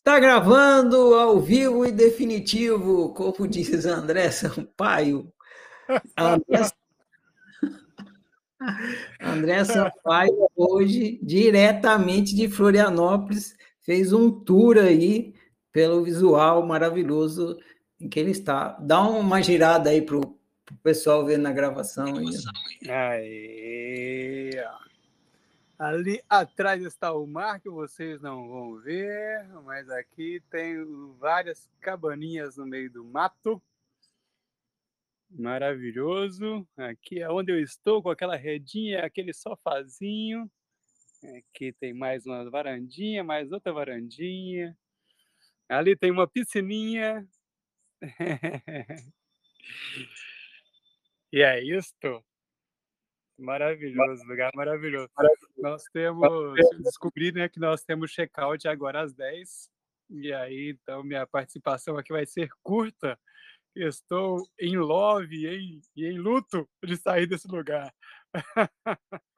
Está gravando ao vivo e definitivo, como diz André Sampaio. André, André Sampaio, hoje, diretamente de Florianópolis, fez um tour aí pelo visual maravilhoso em que ele está. Dá uma girada aí para o pessoal ver na gravação. Aí. Aí, Ali atrás está o mar, que vocês não vão ver, mas aqui tem várias cabaninhas no meio do mato. Maravilhoso. Aqui é onde eu estou, com aquela redinha, aquele sofazinho. Aqui tem mais uma varandinha, mais outra varandinha. Ali tem uma piscininha. e é isto. Maravilhoso, lugar maravilhoso. Nós temos, descobri né, que nós temos check-out agora às 10, e aí, então, minha participação aqui vai ser curta. Estou em love e em, e em luto de sair desse lugar.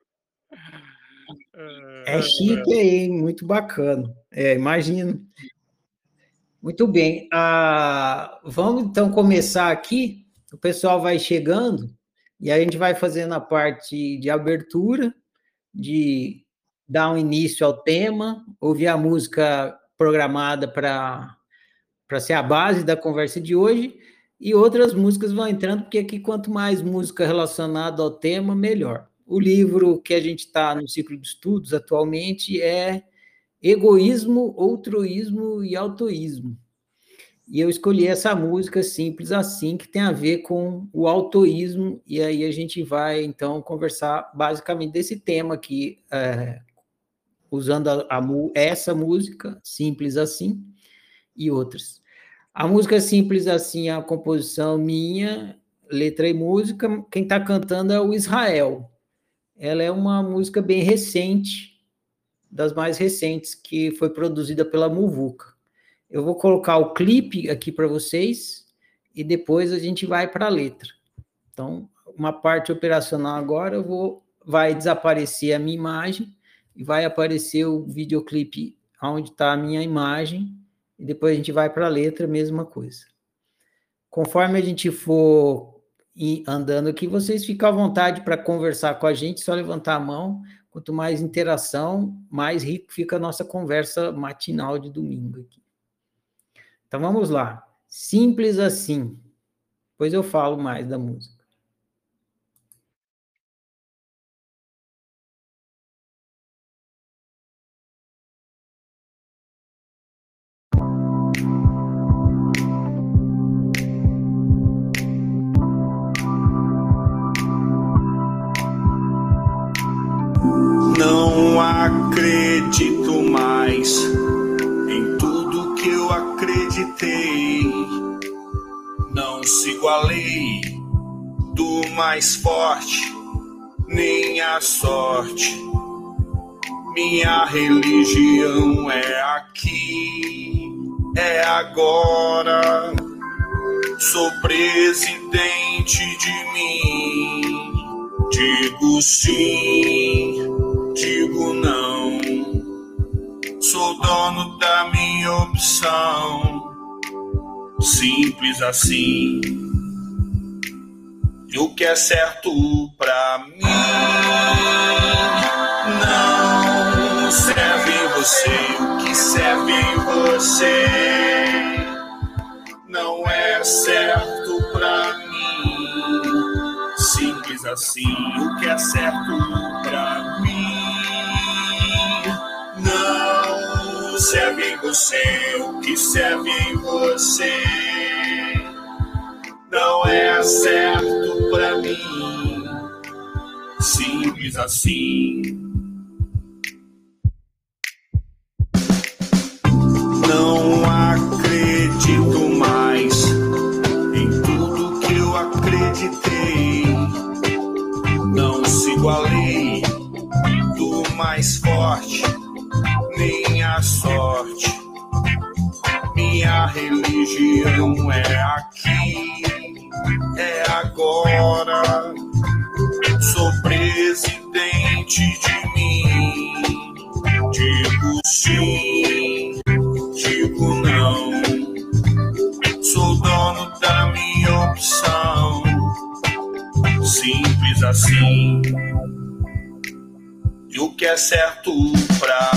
É chique aí, muito bacana. É, imagino. Muito bem. Ah, vamos então começar aqui. O pessoal vai chegando. E a gente vai fazendo a parte de abertura, de dar um início ao tema, ouvir a música programada para ser a base da conversa de hoje, e outras músicas vão entrando, porque aqui quanto mais música relacionada ao tema, melhor. O livro que a gente está no ciclo de estudos atualmente é Egoísmo, Altruísmo e Autoísmo. E eu escolhi essa música simples assim, que tem a ver com o autoísmo, e aí a gente vai, então, conversar basicamente desse tema aqui, é, usando a, a, essa música, simples assim, e outras. A música simples assim é a composição minha, letra e música, quem está cantando é o Israel. Ela é uma música bem recente, das mais recentes, que foi produzida pela Muvuca. Eu vou colocar o clipe aqui para vocês e depois a gente vai para a letra. Então, uma parte operacional agora, eu vou vai desaparecer a minha imagem e vai aparecer o videoclipe onde está a minha imagem e depois a gente vai para a letra, mesma coisa. Conforme a gente for andando aqui, vocês ficam à vontade para conversar com a gente, só levantar a mão. Quanto mais interação, mais rico fica a nossa conversa matinal de domingo aqui. Então vamos lá. Simples assim. Depois eu falo mais da música. Não acredito mais não sigo a lei do mais forte, nem a sorte. Minha religião é aqui, é agora. Sou presidente de mim. Digo sim, digo não sou dono da minha opção. Simples assim. E o que é certo pra mim não serve você. O que serve você não é certo pra mim. Simples assim. O que é certo pra mim serve em você, o que serve em você não é certo para mim. Simples assim. Não acredito mais em tudo que eu acreditei. Não sigo a lei do mais forte sorte. Minha religião é aqui, é agora. Sou presidente de mim. Digo sim, digo não. Sou dono da minha opção. Simples assim. E o que é certo pra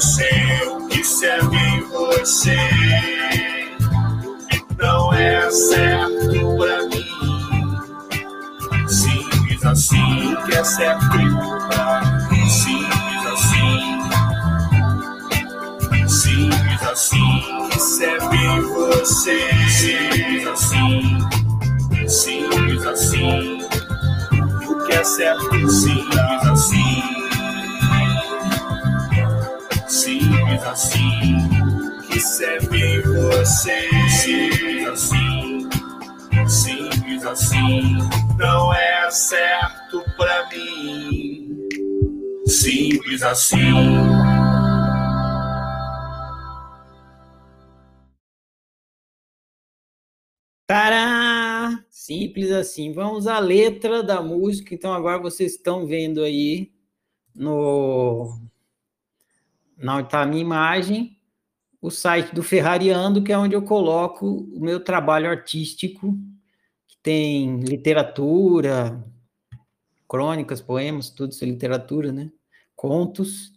o que serve em você não é certo pra mim. Simples assim, que é certo pra mim. Simples assim. Simples assim, que serve em você. Simples assim. Simples assim. O que é certo, simples assim. Assim em você. Simples assim, simples assim, não é certo pra mim. Simples assim. Tará! Simples assim. Vamos à letra da música. Então, agora vocês estão vendo aí no na tá a minha imagem o site do Ferrariando, que é onde eu coloco o meu trabalho artístico, que tem literatura, crônicas, poemas, tudo isso é literatura, né? Contos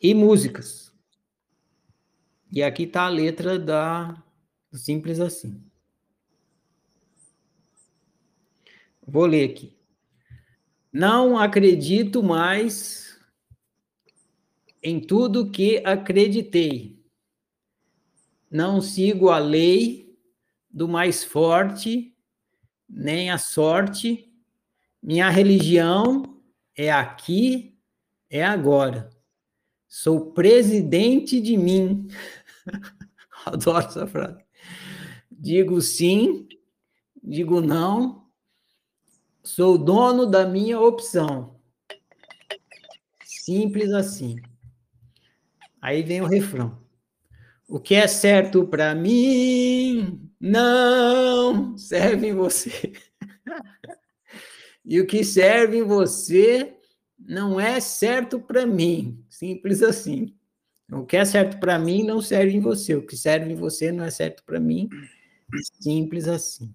e músicas. E aqui está a letra da Simples Assim. Vou ler aqui. Não acredito mais em tudo que acreditei. Não sigo a lei do mais forte, nem a sorte. Minha religião é aqui, é agora. Sou presidente de mim. Adoro essa frase. Digo sim, digo não. Sou dono da minha opção. Simples assim. Aí vem o refrão. O que é certo para mim não serve em você. e o que serve em você não é certo para mim. Simples assim. O que é certo para mim não serve em você. O que serve em você não é certo para mim. Simples assim.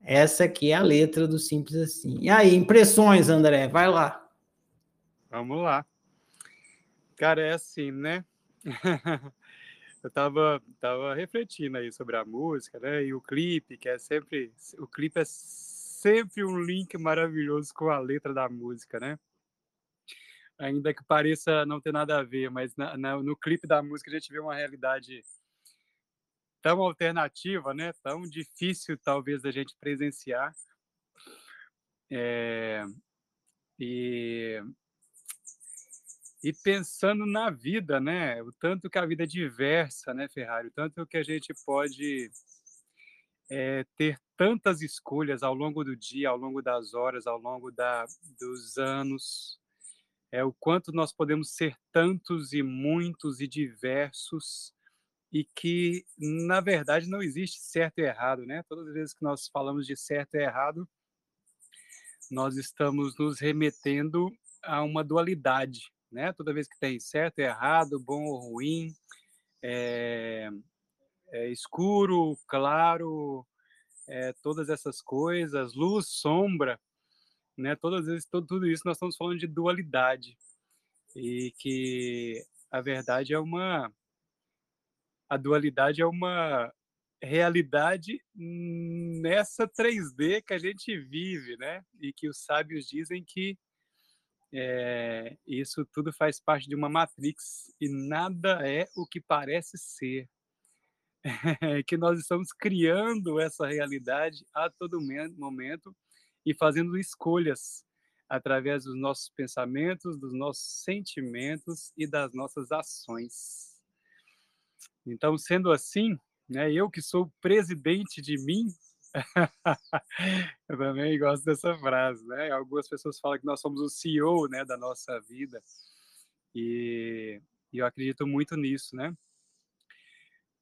Essa aqui é a letra do simples assim. E aí, impressões, André? Vai lá. Vamos lá. Cara, é assim, né? eu tava, tava refletindo aí sobre a música, né? E o clipe, que é sempre. O clipe é sempre um link maravilhoso com a letra da música, né? Ainda que pareça não ter nada a ver, mas na, na, no clipe da música a gente vê uma realidade tão alternativa, né? Tão difícil, talvez, da gente presenciar. É, e e pensando na vida, né? O tanto que a vida é diversa, né, Ferrari? O tanto que a gente pode é, ter tantas escolhas ao longo do dia, ao longo das horas, ao longo da, dos anos. É o quanto nós podemos ser tantos e muitos e diversos e que na verdade não existe certo e errado, né? Todas as vezes que nós falamos de certo e errado, nós estamos nos remetendo a uma dualidade, né? Toda vez que tem certo e errado, bom ou ruim, é, é escuro, claro, é, todas essas coisas, luz, sombra, né? Todas vezes, todo, tudo isso nós estamos falando de dualidade e que a verdade é uma a dualidade é uma realidade nessa 3D que a gente vive, né? E que os sábios dizem que é, isso tudo faz parte de uma matrix e nada é o que parece ser. É que nós estamos criando essa realidade a todo momento e fazendo escolhas através dos nossos pensamentos, dos nossos sentimentos e das nossas ações. Então, sendo assim, né, eu que sou presidente de mim, eu também gosto dessa frase, né? Algumas pessoas falam que nós somos o CEO, né, da nossa vida. E, eu acredito muito nisso, né?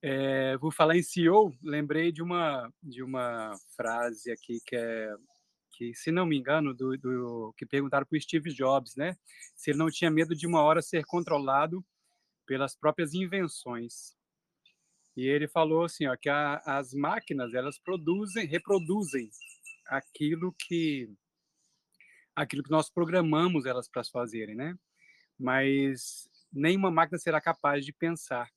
É, vou falar em CEO, lembrei de uma de uma frase aqui que é que, se não me engano, do, do que perguntaram para o Steve Jobs, né? Se ele não tinha medo de uma hora ser controlado pelas próprias invenções. E ele falou assim, ó, que a, as máquinas elas produzem, reproduzem aquilo que aquilo que nós programamos elas para fazerem, né? Mas nenhuma máquina será capaz de pensar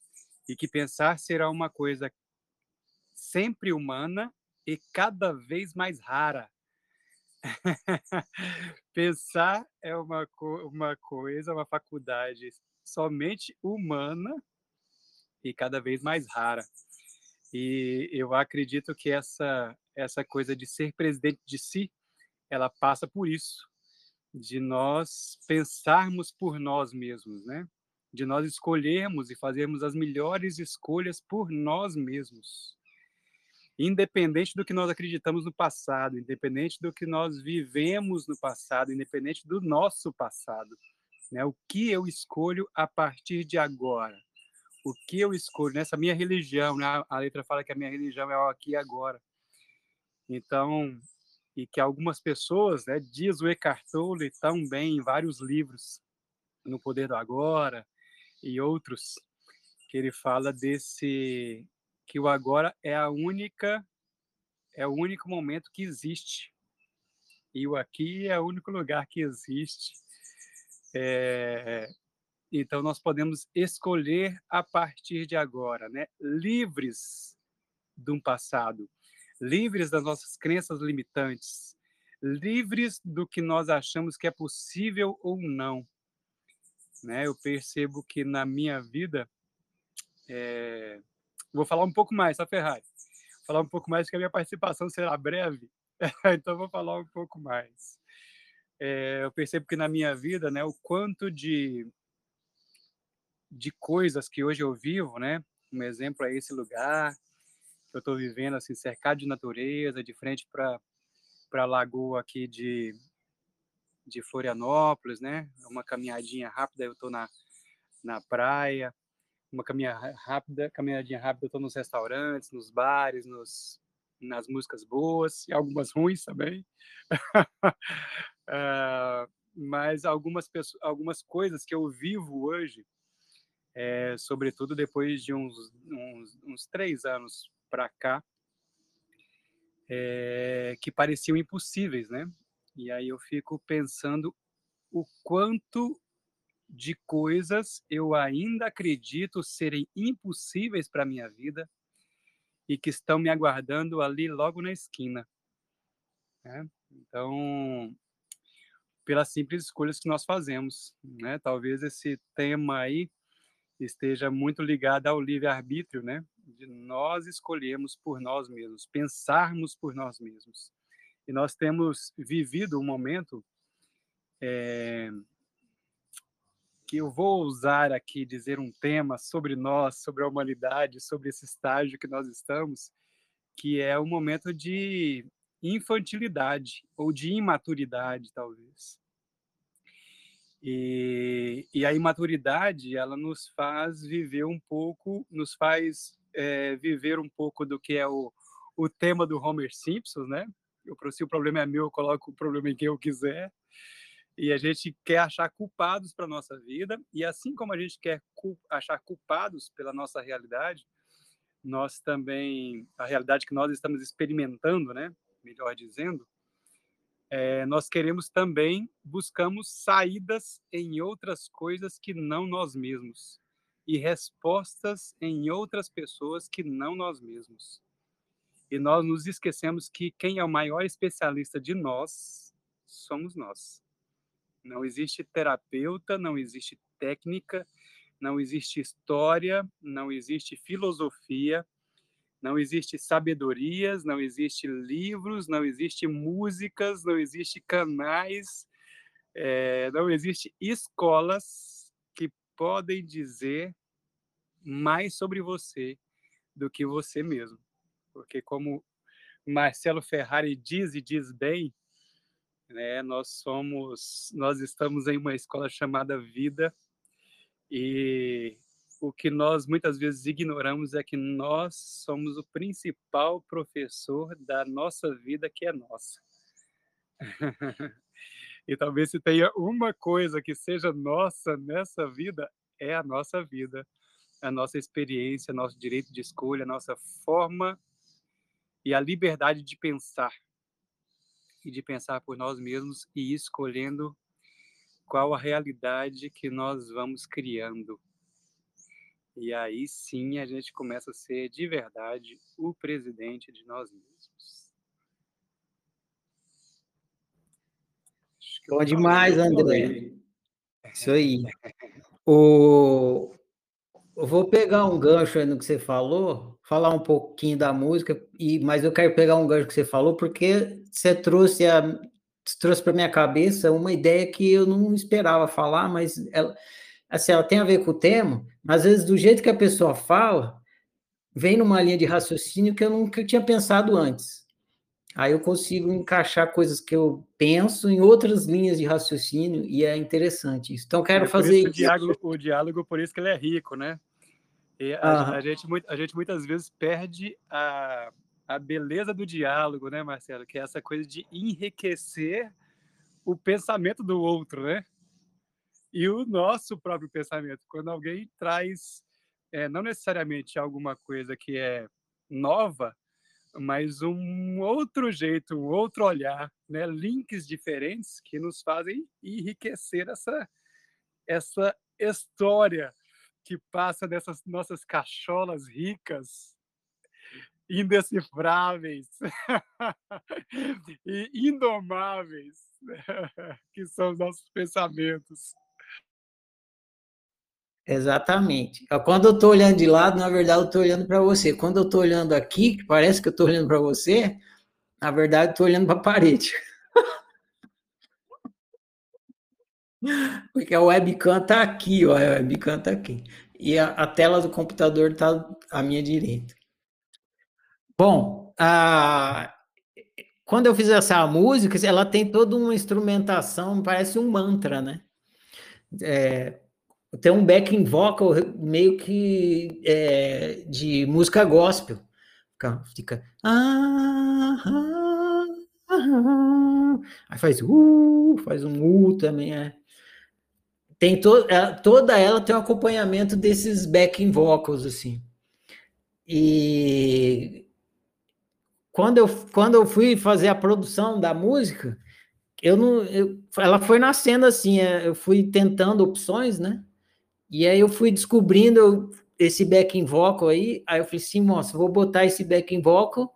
e que pensar será uma coisa sempre humana e cada vez mais rara. pensar é uma, co uma coisa, uma faculdade somente humana e cada vez mais rara. E eu acredito que essa essa coisa de ser presidente de si, ela passa por isso, de nós pensarmos por nós mesmos, né? de nós escolhermos e fazermos as melhores escolhas por nós mesmos. Independente do que nós acreditamos no passado, independente do que nós vivemos no passado, independente do nosso passado. Né? O que eu escolho a partir de agora? O que eu escolho nessa minha religião? Né? A letra fala que a minha religião é o aqui e agora. Então, e que algumas pessoas, né, diz o Eckhart Tolle também em vários livros, no Poder do Agora, e outros, que ele fala desse que o agora é a única é o único momento que existe e o aqui é o único lugar que existe. É, então nós podemos escolher a partir de agora, né? Livres de um passado, livres das nossas crenças limitantes, livres do que nós achamos que é possível ou não né? Eu percebo que na minha vida, é... vou falar um pouco mais, tá, Ferrari? Vou falar um pouco mais, porque a minha participação será breve, então vou falar um pouco mais. É... eu percebo que na minha vida, né, o quanto de de coisas que hoje eu vivo, né? Um exemplo é esse lugar que eu estou vivendo, assim, cercado de natureza, de frente para para a lagoa aqui de de Florianópolis, né? Uma caminhadinha rápida, eu estou na, na praia. Uma caminhada rápida, caminhadinha rápida, eu estou nos restaurantes, nos bares, nos, nas músicas boas e algumas ruins também. uh, mas algumas, pessoas, algumas coisas que eu vivo hoje, é, sobretudo depois de uns, uns, uns três anos para cá, é, que pareciam impossíveis, né? E aí eu fico pensando o quanto de coisas eu ainda acredito serem impossíveis para minha vida e que estão me aguardando ali logo na esquina. Né? Então, pelas simples escolhas que nós fazemos, né? Talvez esse tema aí esteja muito ligado ao livre-arbítrio, né? De nós escolhermos por nós mesmos, pensarmos por nós mesmos. E nós temos vivido um momento é, que eu vou usar aqui dizer um tema sobre nós, sobre a humanidade, sobre esse estágio que nós estamos, que é um momento de infantilidade ou de imaturidade, talvez. E, e, a imaturidade ela nos faz viver um pouco, nos faz é, viver um pouco do que é o, o tema do Homer Simpson, né? eu, se o problema é meu, eu coloco o problema em quem eu quiser. E a gente quer achar culpados para nossa vida, e assim como a gente quer achar culpados pela nossa realidade, nós também, a realidade que nós estamos experimentando, né, melhor dizendo, é, nós queremos também, buscamos saídas em outras coisas que não nós mesmos, e respostas em outras pessoas que não nós mesmos. E nós nos esquecemos que quem é o maior especialista de nós somos nós. Não existe terapeuta, não existe técnica, não existe história, não existe filosofia, não existe sabedorias, não existe livros, não existe músicas, não existe canais, é, não existe escolas que podem dizer mais sobre você do que você mesmo. Porque como Marcelo Ferrari diz e diz bem, né, nós somos, nós estamos em uma escola chamada vida e o que nós muitas vezes ignoramos é que nós somos o principal professor da nossa vida, que é nossa. e talvez se tenha uma coisa que seja nossa nessa vida, é a nossa vida, a nossa experiência, nosso direito de escolha, nossa forma e a liberdade de pensar e de pensar por nós mesmos e escolhendo qual a realidade que nós vamos criando. E aí sim a gente começa a ser de verdade o presidente de nós mesmos. Bom demais, André. Isso aí. O... Eu vou pegar um gancho aí no que você falou, falar um pouquinho da música, e mas eu quero pegar um gancho que você falou, porque você trouxe a, trouxe para minha cabeça uma ideia que eu não esperava falar, mas ela, assim, ela tem a ver com o tema, mas às vezes do jeito que a pessoa fala, vem numa linha de raciocínio que eu nunca tinha pensado antes. Aí eu consigo encaixar coisas que eu penso em outras linhas de raciocínio e é interessante isso. Então quero é, fazer isso. O diálogo, o diálogo, por isso que ele é rico, né? E a, a, gente, a gente muitas vezes perde a, a beleza do diálogo, né, Marcelo? Que é essa coisa de enriquecer o pensamento do outro, né? E o nosso próprio pensamento. Quando alguém traz, é, não necessariamente alguma coisa que é nova, mas um outro jeito, um outro olhar, né? links diferentes que nos fazem enriquecer essa, essa história que passa dessas nossas cacholas ricas, indecifráveis e indomáveis, que são os nossos pensamentos. Exatamente. Quando eu estou olhando de lado, na verdade, eu estou olhando para você. Quando eu estou olhando aqui, que parece que eu estou olhando para você, na verdade, estou olhando para a parede. Porque a webcam está aqui, ó, a webcam está aqui. E a, a, tela do computador está à minha direita. Bom, a, quando eu fiz essa música, ela tem toda uma instrumentação, parece um mantra, né? É, tem um backing vocal meio que é, de música gospel. Fica, fica ah, ah, ah, aí faz uh, faz um u também é tem to, é, toda ela tem um acompanhamento desses backing vocals assim. E quando eu, quando eu fui fazer a produção da música, eu não, eu, ela foi nascendo assim, é, eu fui tentando opções, né? E aí eu fui descobrindo esse backing vocal aí, aí eu falei assim, moça, vou botar esse backing vocal,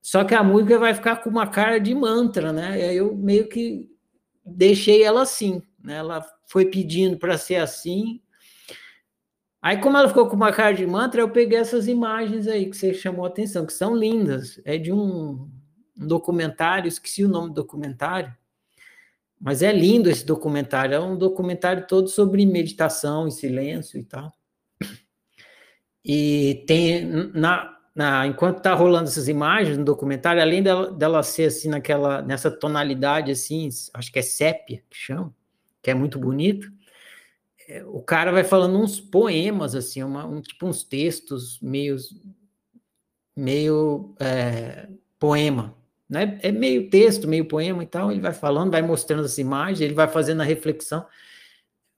só que a música vai ficar com uma cara de mantra, né? E aí eu meio que deixei ela assim, né? Ela foi pedindo para ser assim. Aí, como ela ficou com uma cara de mantra, eu peguei essas imagens aí que você chamou a atenção, que são lindas. É de um, um documentário, esqueci o nome do documentário, mas é lindo esse documentário. É um documentário todo sobre meditação e silêncio e tal. E tem na, na enquanto está rolando essas imagens no documentário, além dela, dela ser assim naquela nessa tonalidade assim, acho que é sépia que chama, que é muito bonito. É, o cara vai falando uns poemas, assim, uma, um, tipo uns textos meio, meio é, poema, né? É meio texto, meio poema e tal. Ele vai falando, vai mostrando as imagens, ele vai fazendo a reflexão.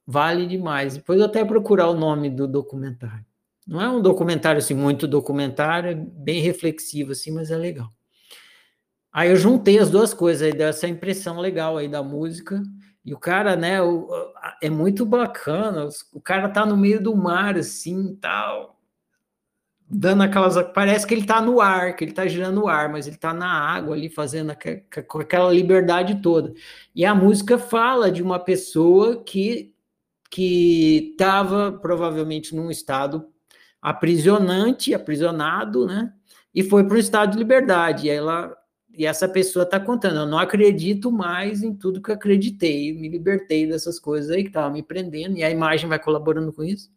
Vale demais. Depois eu até procurar o nome do documentário. Não é um documentário assim, muito documentário, é bem reflexivo assim, mas é legal. Aí eu juntei as duas coisas aí, dessa impressão legal aí da música e o cara, né, o, é muito bacana. O cara tá no meio do mar, assim, tal, dando aquelas. Parece que ele tá no ar, que ele tá girando o ar, mas ele tá na água ali, fazendo com aquela liberdade toda. E a música fala de uma pessoa que que estava provavelmente num estado aprisionante, aprisionado, né? E foi para um estado de liberdade. E ela e essa pessoa está contando, eu não acredito mais em tudo que acreditei, me libertei dessas coisas aí que estavam me prendendo, e a imagem vai colaborando com isso.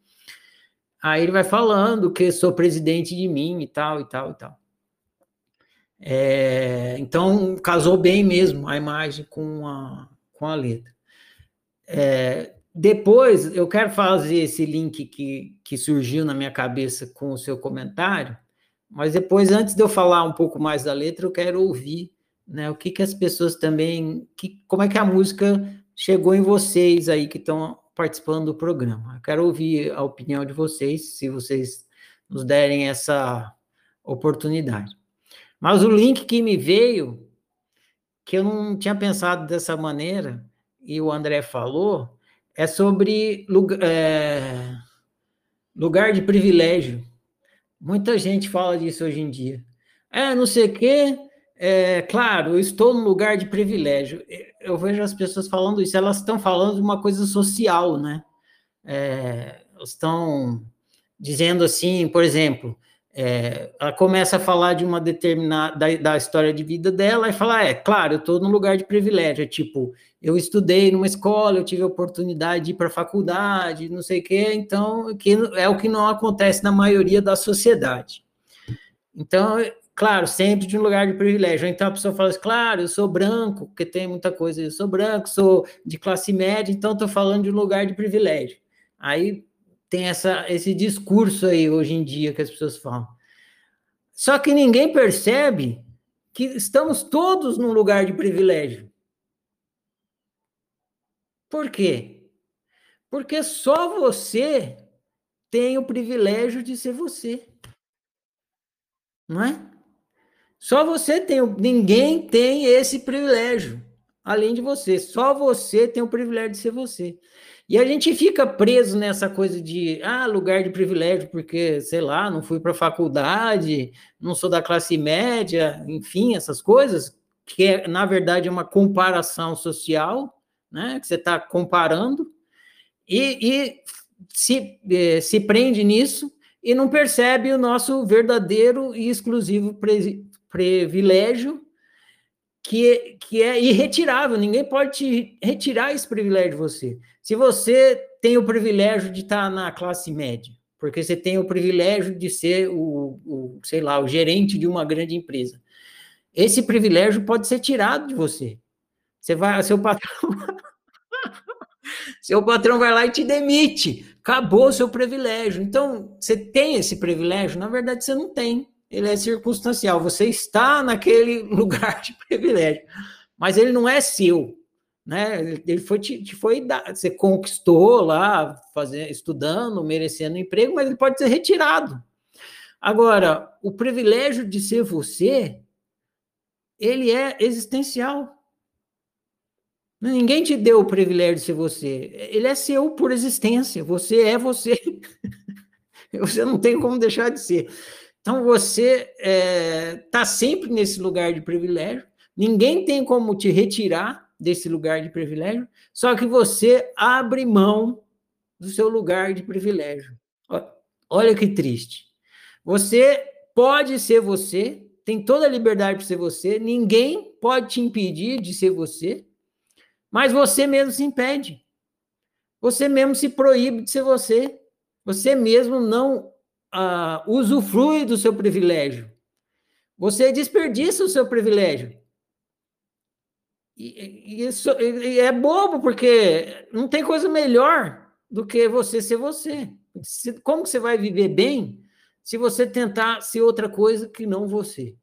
Aí ele vai falando que sou presidente de mim e tal, e tal, e tal. É, então, casou bem mesmo a imagem com a, com a letra. É, depois eu quero fazer esse link que, que surgiu na minha cabeça com o seu comentário, mas depois, antes de eu falar um pouco mais da letra, eu quero ouvir né, o que, que as pessoas também. Que, como é que a música chegou em vocês aí que estão participando do programa. Eu quero ouvir a opinião de vocês, se vocês nos derem essa oportunidade. Mas o link que me veio, que eu não tinha pensado dessa maneira, e o André falou, é sobre lugar, é, lugar de privilégio. Muita gente fala disso hoje em dia. É, não sei o quê, é, claro, eu estou num lugar de privilégio. Eu vejo as pessoas falando isso, elas estão falando de uma coisa social, né? É, estão dizendo assim, por exemplo, é, ela começa a falar de uma determinada da, da, história de vida dela e fala, é claro, eu estou num lugar de privilégio, é tipo, eu estudei numa escola, eu tive a oportunidade de ir para a faculdade, não sei o quê, então que é o que não acontece na maioria da sociedade. Então, claro, sempre de um lugar de privilégio. Então a pessoa fala assim, claro, eu sou branco, porque tem muita coisa, eu sou branco, sou de classe média, então estou falando de um lugar de privilégio. Aí tem essa, esse discurso aí hoje em dia que as pessoas falam. Só que ninguém percebe que estamos todos num lugar de privilégio. Por quê? Porque só você tem o privilégio de ser você. Não é? Só você tem, ninguém tem esse privilégio, além de você. Só você tem o privilégio de ser você. E a gente fica preso nessa coisa de, ah, lugar de privilégio, porque, sei lá, não fui para a faculdade, não sou da classe média, enfim, essas coisas, que é, na verdade é uma comparação social, né, que você está comparando, e, e se, eh, se prende nisso e não percebe o nosso verdadeiro e exclusivo privilégio que, que é irretirável, ninguém pode retirar esse privilégio de você. Se você tem o privilégio de estar na classe média, porque você tem o privilégio de ser o, o sei lá, o gerente de uma grande empresa, esse privilégio pode ser tirado de você. Você vai, seu patrão, seu patrão vai lá e te demite. Acabou o seu privilégio. Então, você tem esse privilégio? Na verdade, você não tem ele é circunstancial. Você está naquele lugar de privilégio, mas ele não é seu, né? Ele foi te, foi dado, você conquistou lá, fazendo, estudando, merecendo emprego, mas ele pode ser retirado. Agora, o privilégio de ser você, ele é existencial. Ninguém te deu o privilégio de ser você. Ele é seu por existência. Você é você. você não tem como deixar de ser. Então você está é, tá sempre nesse lugar de privilégio, ninguém tem como te retirar desse lugar de privilégio, só que você abre mão do seu lugar de privilégio. Olha que triste. Você pode ser você, tem toda a liberdade para ser você, ninguém pode te impedir de ser você, mas você mesmo se impede. Você mesmo se proíbe de ser você. Você mesmo não uh, usufrui do seu privilégio. Você desperdiça o seu privilégio. E, e isso e é bobo, porque não tem coisa melhor do que você ser você. Como você vai viver bem se você tentar ser outra coisa que não você?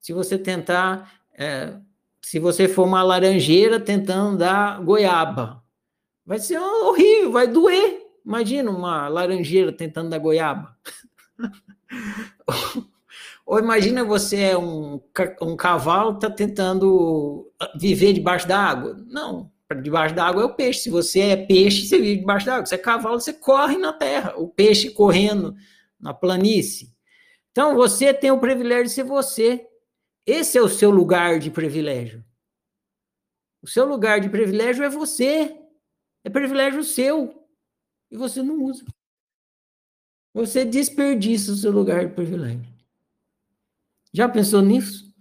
Se você tentar, é, se você for uma laranjeira tentando dar goiaba, vai ser horrível, vai doer. Imagina uma laranjeira tentando dar goiaba. Ou imagina você é um, um cavalo está tentando viver debaixo da água. Não, debaixo da água é o peixe. Se você é peixe, você vive debaixo da água. Se é cavalo, você corre na terra. O peixe correndo na planície. Então você tem o privilégio de ser você. Esse é o seu lugar de privilégio. O seu lugar de privilégio é você. É privilégio seu e você não usa. Você desperdiça o seu lugar de privilégio. Já pensou nisso?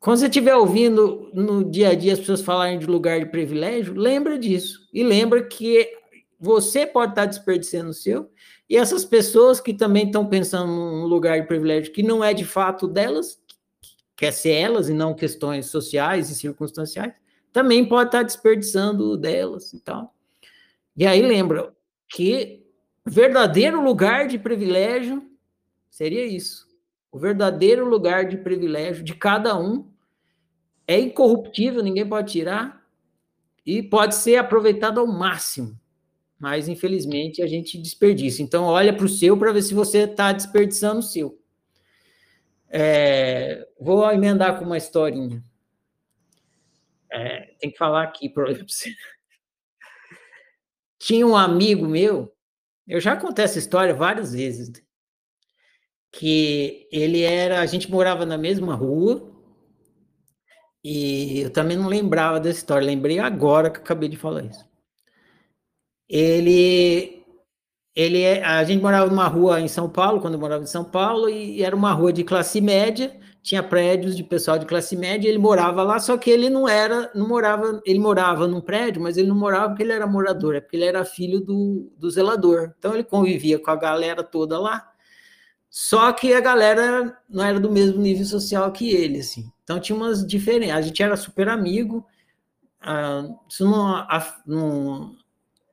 Quando você estiver ouvindo no dia a dia as pessoas falarem de lugar de privilégio, lembra disso. E lembra que você pode estar desperdiçando o seu, e essas pessoas que também estão pensando num lugar de privilégio que não é de fato delas, quer ser elas e não questões sociais e circunstanciais, também pode estar desperdiçando delas e tal. E aí lembra que verdadeiro lugar de privilégio seria isso. O verdadeiro lugar de privilégio de cada um é incorruptível, ninguém pode tirar, e pode ser aproveitado ao máximo. Mas, infelizmente, a gente desperdiça. Então, olha para o seu para ver se você está desperdiçando o seu. É, vou emendar com uma historinha. É, tem que falar aqui para você. Tinha um amigo meu, eu já contei essa história várias vezes, que ele era, a gente morava na mesma rua, e eu também não lembrava dessa história, lembrei agora que acabei de falar isso. Ele, ele, é, a gente morava numa rua em São Paulo, quando eu morava em São Paulo, e era uma rua de classe média, tinha prédios de pessoal de classe média, ele morava lá, só que ele não era, não morava, ele morava num prédio, mas ele não morava porque ele era morador, é porque ele era filho do, do zelador. Então ele convivia com a galera toda lá. Só que a galera não era do mesmo nível social que ele, assim. Então tinha umas diferenças. A gente era super amigo, uh, isso não, não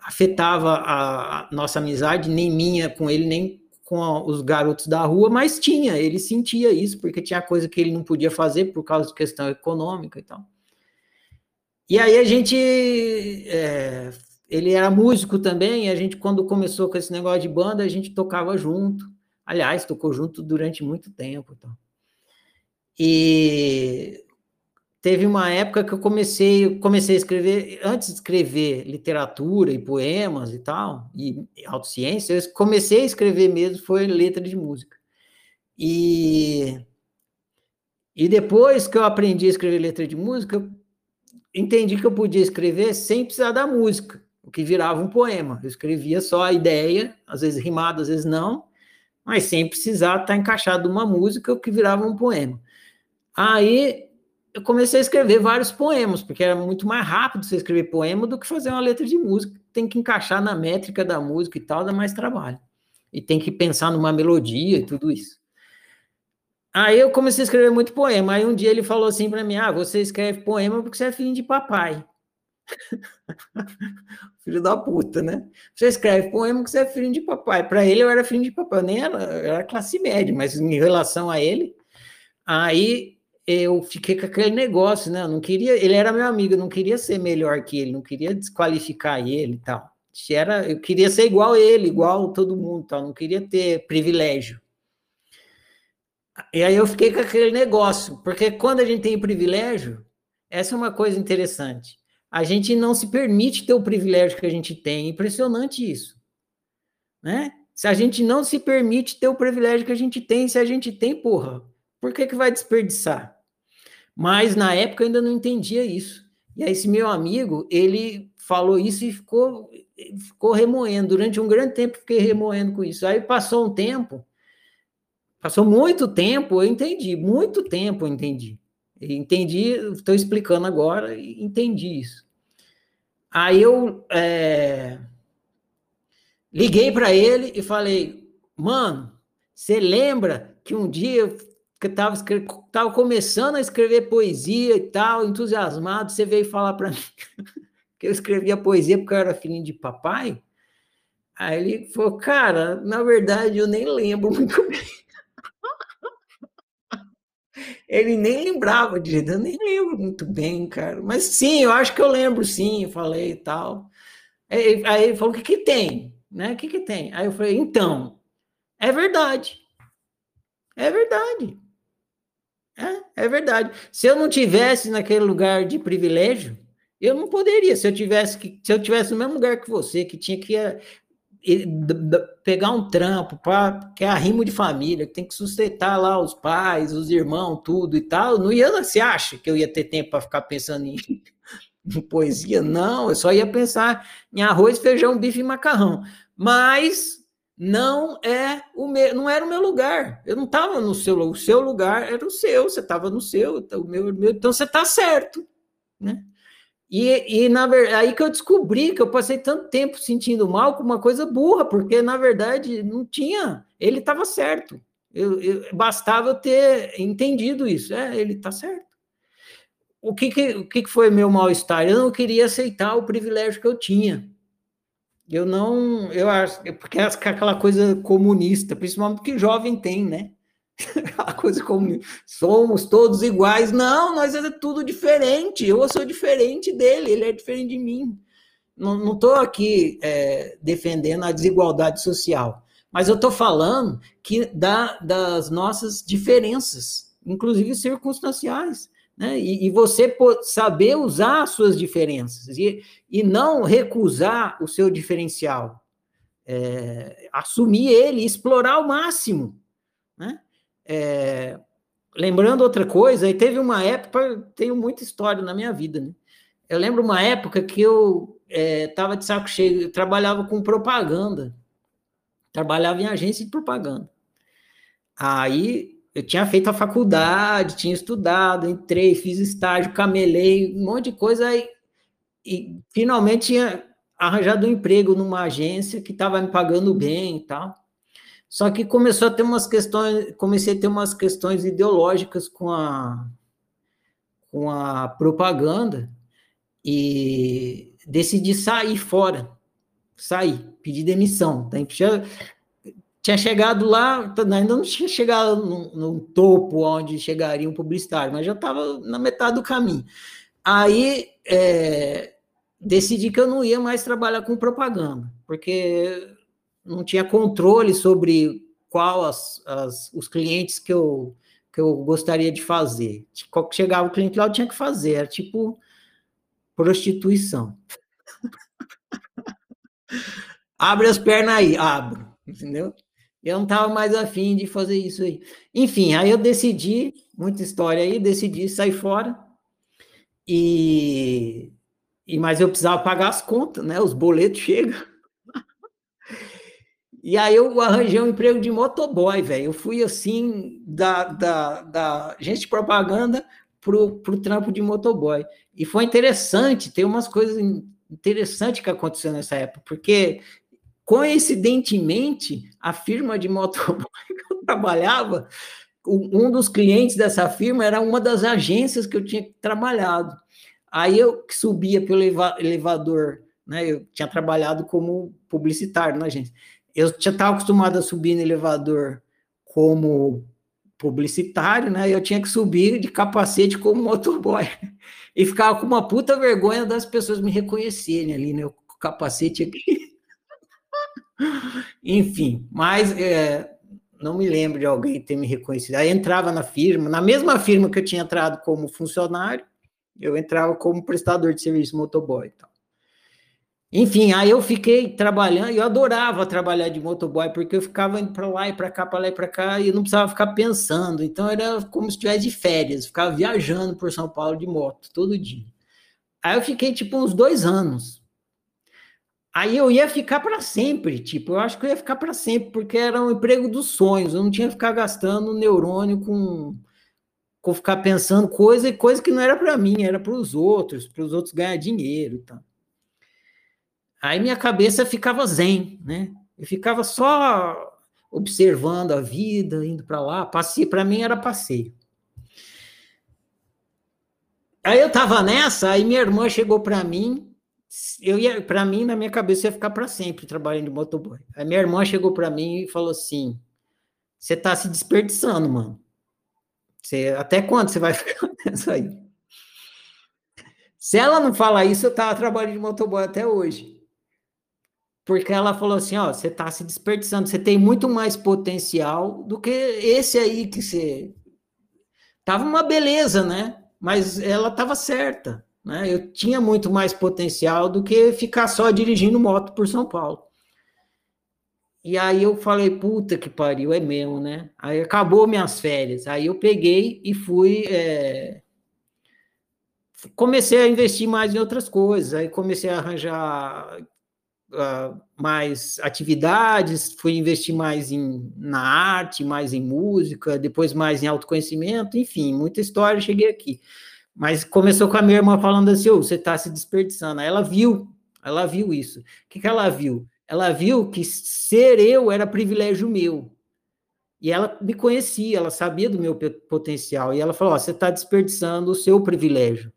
afetava a, nossa amizade, nem minha com ele, nem com os garotos da rua, mas tinha, ele sentia isso, porque tinha coisa que ele não podia fazer por causa de questão econômica e tal. E aí a gente. É, ele era músico também, a gente, quando começou com esse negócio de banda, a gente tocava junto. Aliás, tocou junto durante muito tempo. Então. E teve uma época que eu comecei, comecei a escrever, antes de escrever literatura e poemas e tal, e autociência, eu comecei a escrever mesmo, foi letra de música. E, e depois que eu aprendi a escrever letra de música, eu entendi que eu podia escrever sem precisar da música, o que virava um poema. Eu escrevia só a ideia, às vezes rimado, às vezes não, mas sem precisar estar encaixado uma música, o que virava um poema. Aí eu comecei a escrever vários poemas, porque era muito mais rápido você escrever poema do que fazer uma letra de música. Tem que encaixar na métrica da música e tal, dá mais trabalho. E tem que pensar numa melodia e tudo isso. Aí eu comecei a escrever muito poema. Aí um dia ele falou assim para mim: Ah, você escreve poema porque você é filho de papai. filho da puta, né? Você escreve poema que você é filho de papai. Para ele eu era filho de papai, eu nem era, eu era classe média, mas em relação a ele, aí eu fiquei com aquele negócio, né? Eu não queria, ele era meu amigo, eu não queria ser melhor que ele, não queria desqualificar ele e tal. Era, eu queria ser igual ele, igual todo mundo, tal, não queria ter privilégio. E aí eu fiquei com aquele negócio, porque quando a gente tem privilégio, essa é uma coisa interessante a gente não se permite ter o privilégio que a gente tem. É impressionante isso. Né? Se a gente não se permite ter o privilégio que a gente tem, se a gente tem, porra, por que, que vai desperdiçar? Mas na época eu ainda não entendia isso. E aí, esse meu amigo, ele falou isso e ficou, ficou remoendo. Durante um grande tempo, fiquei remoendo com isso. Aí passou um tempo, passou muito tempo, eu entendi, muito tempo eu entendi. Entendi, estou explicando agora, entendi isso. Aí eu é, liguei para ele e falei, mano, você lembra que um dia que estava tava começando a escrever poesia e tal, entusiasmado, você veio falar para mim que eu escrevia poesia porque eu era filhinho de papai? Aí ele falou, cara, na verdade eu nem lembro muito bem. Ele nem lembrava direito, eu nem lembro muito bem, cara. Mas sim, eu acho que eu lembro, sim, eu falei e tal. Aí, aí ele falou: o que, que tem? Né? O que, que tem? Aí eu falei: então, é verdade. É verdade. É, é verdade. Se eu não tivesse naquele lugar de privilégio, eu não poderia. Se eu tivesse que, se eu tivesse no mesmo lugar que você, que tinha que pegar um trampo para que é arrimo de família, que tem que sustentar lá os pais, os irmãos, tudo e tal, não ia, você acha que eu ia ter tempo para ficar pensando em, em, poesia? Não, eu só ia pensar em arroz, feijão, bife e macarrão. Mas não é o meu, não era o meu lugar. Eu não estava no seu, o seu lugar era o seu, você estava no seu, o meu, meu então você está certo, né? E, e na verdade, aí que eu descobri que eu passei tanto tempo sentindo mal com uma coisa burra, porque na verdade não tinha, ele estava certo. Eu, eu, bastava eu ter entendido isso. É, ele está certo. O que, que, o que foi meu mal-estar? Eu não queria aceitar o privilégio que eu tinha. Eu não, eu acho, é porque é aquela coisa comunista, principalmente que jovem tem, né? Aquela coisa como somos todos iguais. Não, nós é tudo diferente. Eu sou diferente dele, ele é diferente de mim. Não estou aqui é, defendendo a desigualdade social, mas eu estou falando que da, das nossas diferenças, inclusive circunstanciais. Né? E, e, você saber usar as suas diferenças e, e não recusar o seu diferencial. É, assumir ele, explorar ao máximo. Né? É, lembrando outra coisa, e teve uma época, tenho muita história na minha vida, né? Eu lembro uma época que eu estava é, de saco cheio, eu trabalhava com propaganda, trabalhava em agência de propaganda. Aí eu tinha feito a faculdade, tinha estudado, entrei, fiz estágio, camelei, um monte de coisa, aí, e finalmente tinha arranjado um emprego numa agência que estava me pagando bem e tal. Só que começou a ter umas questões, comecei a ter umas questões ideológicas com a, com a propaganda e decidi sair fora, sair, pedir demissão. Tinha, tinha chegado lá, ainda não tinha chegado no, no topo onde chegaria um publicitário, mas já estava na metade do caminho. Aí é, decidi que eu não ia mais trabalhar com propaganda, porque não tinha controle sobre qual as, as, os clientes que eu, que eu gostaria de fazer. Chegava o cliente lá, eu tinha que fazer, era tipo prostituição. Abre as pernas aí, abro, entendeu? Eu não estava mais afim de fazer isso aí. Enfim, aí eu decidi, muita história aí, decidi sair fora. E, e mas eu precisava pagar as contas, né? Os boletos chegam. E aí eu arranjei um emprego de motoboy, velho. Eu fui assim, da, da, da gente de propaganda pro, pro trampo de motoboy. E foi interessante, tem umas coisas interessantes que aconteceram nessa época, porque coincidentemente, a firma de motoboy que eu trabalhava, um dos clientes dessa firma era uma das agências que eu tinha trabalhado. Aí eu subia pelo elevador, né? Eu tinha trabalhado como publicitário na agência eu já estava acostumado a subir no elevador como publicitário, né? Eu tinha que subir de capacete como motoboy. E ficava com uma puta vergonha das pessoas me reconhecerem ali, né? O capacete aqui. Enfim, mas é, não me lembro de alguém ter me reconhecido. Aí entrava na firma, na mesma firma que eu tinha entrado como funcionário, eu entrava como prestador de serviço motoboy. Então. Enfim, aí eu fiquei trabalhando, eu adorava trabalhar de motoboy, porque eu ficava indo para lá e para cá, para lá e para cá, e eu não precisava ficar pensando. Então era como se estivesse de férias, ficava viajando por São Paulo de moto todo dia. Aí eu fiquei tipo uns dois anos. Aí eu ia ficar para sempre, tipo, eu acho que eu ia ficar para sempre, porque era um emprego dos sonhos, eu não tinha que ficar gastando neurônio com, com ficar pensando coisa e coisa que não era para mim, era para os outros, para os outros ganhar dinheiro e tal. Aí minha cabeça ficava zen, né? Eu ficava só observando a vida, indo para lá, passeio, para mim era passeio. Aí eu estava nessa, aí minha irmã chegou para mim, eu ia, para mim na minha cabeça ia ficar para sempre trabalhando de motoboy. Aí minha irmã chegou para mim e falou assim: "Você está se desperdiçando, mano. Você, até quando você vai ficar nessa aí?" Se ela não falar isso, eu tava trabalhando de motoboy até hoje porque ela falou assim: ó, você está se desperdiçando, você tem muito mais potencial do que esse aí que você. Tava uma beleza, né? Mas ela estava certa, né? Eu tinha muito mais potencial do que ficar só dirigindo moto por São Paulo. E aí eu falei, puta que pariu, é mesmo, né? Aí acabou minhas férias. Aí eu peguei e fui. É... Comecei a investir mais em outras coisas. Aí comecei a arranjar uh, mais atividades, fui investir mais em, na arte, mais em música, depois mais em autoconhecimento, enfim, muita história, cheguei aqui. Mas começou com a minha irmã falando assim, oh, você está se desperdiçando. Aí ela viu, ela viu isso. O que, que ela viu? Ela viu que ser eu era privilégio meu. E ela me conhecia, ela sabia do meu potencial. E ela falou: oh, você está desperdiçando o seu privilégio.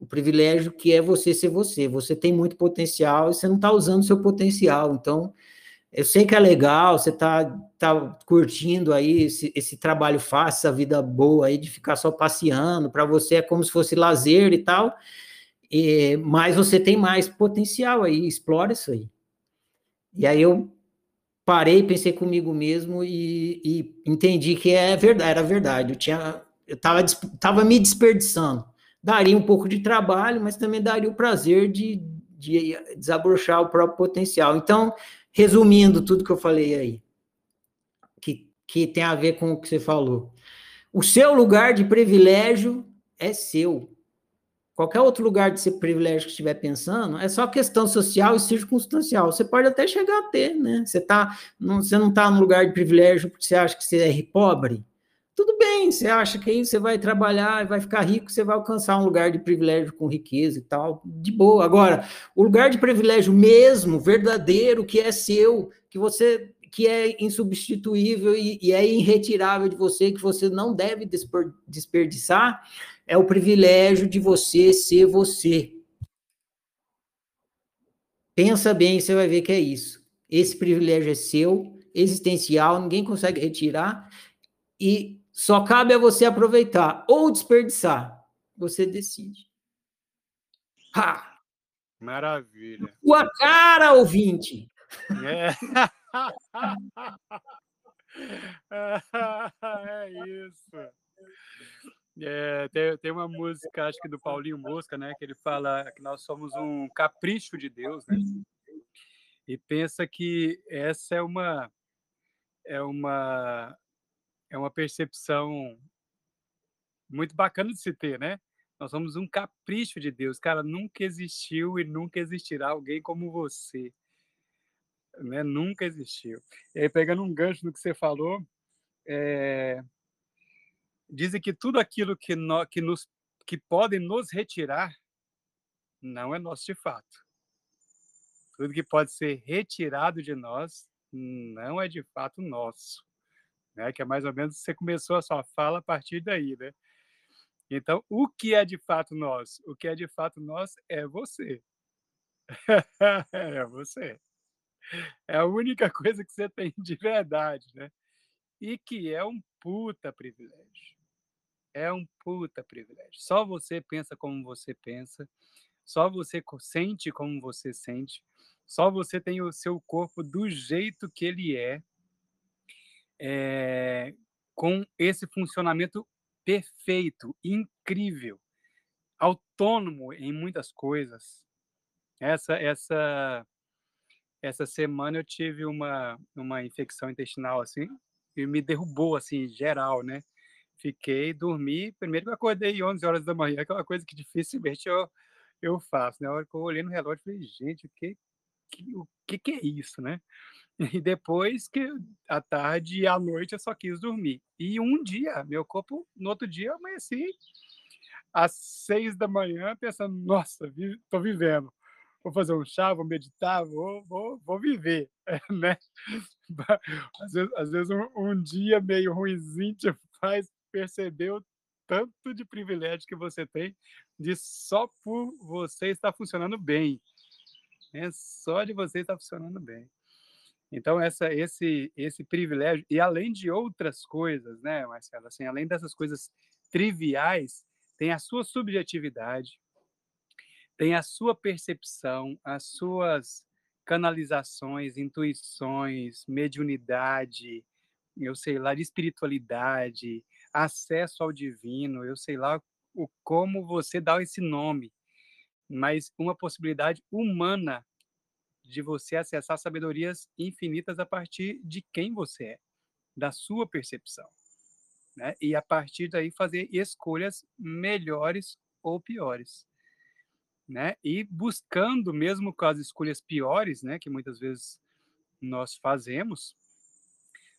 o privilégio que é você ser você. Você tem muito potencial e você não está usando o seu potencial. Então, eu sei que é legal, você está tá curtindo aí esse, esse trabalho fácil, essa vida boa aí de ficar só passeando, para você é como se fosse lazer e tal, e, mas você tem mais potencial aí, explora isso aí. E aí eu parei, pensei comigo mesmo e, e entendi que é verdade, era verdade. Eu tinha, eu estava tava me desperdiçando. Daria um pouco de trabalho, mas também daria o prazer de, de desabrochar o próprio potencial. Então, resumindo tudo que eu falei aí, que, que tem a ver com o que você falou. O seu lugar de privilégio é seu. Qualquer outro lugar de privilégio que estiver pensando, é só questão social e circunstancial. Você pode até chegar a ter, né? Você, tá, não, você não está no lugar de privilégio porque você acha que você é pobre. Tudo bem, você acha que aí você vai trabalhar e vai ficar rico, você vai alcançar um lugar de privilégio com riqueza e tal, de boa. Agora, o lugar de privilégio mesmo, verdadeiro, que é seu, que você que é insubstituível e, e é irretirável de você, que você não deve desperdiçar, é o privilégio de você ser você. Pensa bem, você vai ver que é isso. Esse privilégio é seu, existencial, ninguém consegue retirar, e só cabe a você aproveitar ou desperdiçar. Você decide. Ha! Maravilha. Sua cara, ouvinte! É. é isso. É, tem, tem uma música, acho que do Paulinho Mosca, né? Que ele fala que nós somos um capricho de Deus, né? E pensa que essa é uma é uma é uma percepção muito bacana de se ter, né? Nós somos um capricho de Deus, cara. Nunca existiu e nunca existirá alguém como você, né? Nunca existiu. E aí pegando um gancho no que você falou, é, dizem que tudo aquilo que, no, que, nos, que podem nos retirar não é nosso de fato. Tudo que pode ser retirado de nós não é de fato nosso. Né? Que é mais ou menos você começou a sua fala a partir daí, né? Então, o que é de fato nós? O que é de fato nós é você. é você. É a única coisa que você tem de verdade, né? E que é um puta privilégio. É um puta privilégio. Só você pensa como você pensa, só você sente como você sente, só você tem o seu corpo do jeito que ele é, é com esse funcionamento perfeito, incrível, autônomo em muitas coisas. Essa essa essa semana eu tive uma uma infecção intestinal assim e me derrubou assim geral, né? Fiquei, dormi. Primeiro que eu acordei 11 horas da manhã, aquela coisa que dificilmente eu, eu faço. Na né? hora que eu olhei no relógio, falei, gente, o que, que, o que, que é isso, né? E depois que à tarde e à noite eu só quis dormir. E um dia, meu corpo, no outro dia, eu amanheci às seis da manhã pensando, nossa, estou vivendo. Vou fazer um chá, vou meditar, vou, vou, vou viver, né? Às vezes, às vezes um, um dia meio ruimzinho te faz perceber o tanto de privilégio que você tem de só por você estar funcionando bem. É só de você estar funcionando bem. Então essa esse esse privilégio e além de outras coisas, né, Marcelo, assim, além dessas coisas triviais, tem a sua subjetividade, tem a sua percepção, as suas canalizações, intuições, mediunidade, eu sei lá, de espiritualidade, acesso ao divino, eu sei lá o como você dá esse nome, mas uma possibilidade humana de você acessar sabedorias infinitas a partir de quem você é, da sua percepção, né? E a partir daí fazer escolhas melhores ou piores, né? E buscando mesmo com as escolhas piores, né, que muitas vezes nós fazemos,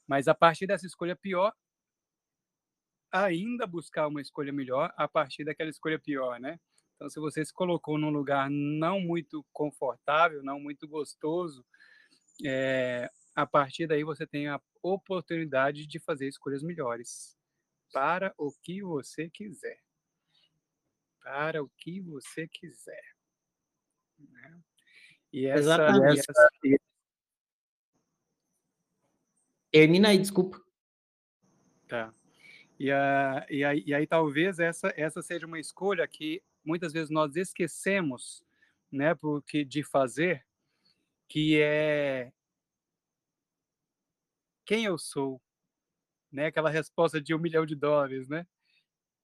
mas a partir dessa escolha pior, ainda buscar uma escolha melhor a partir daquela escolha pior, né? Então, se você se colocou num lugar não muito confortável, não muito gostoso, é, a partir daí você tem a oportunidade de fazer escolhas melhores para o que você quiser. para o que você quiser. Né? E essa, Exatamente. Essa... Termina aí, desculpa. Tá. E, a, e, e aí talvez essa, essa seja uma escolha que muitas vezes nós esquecemos né, porque, de fazer, que é quem eu sou, né? Aquela resposta de um milhão de dólares, né?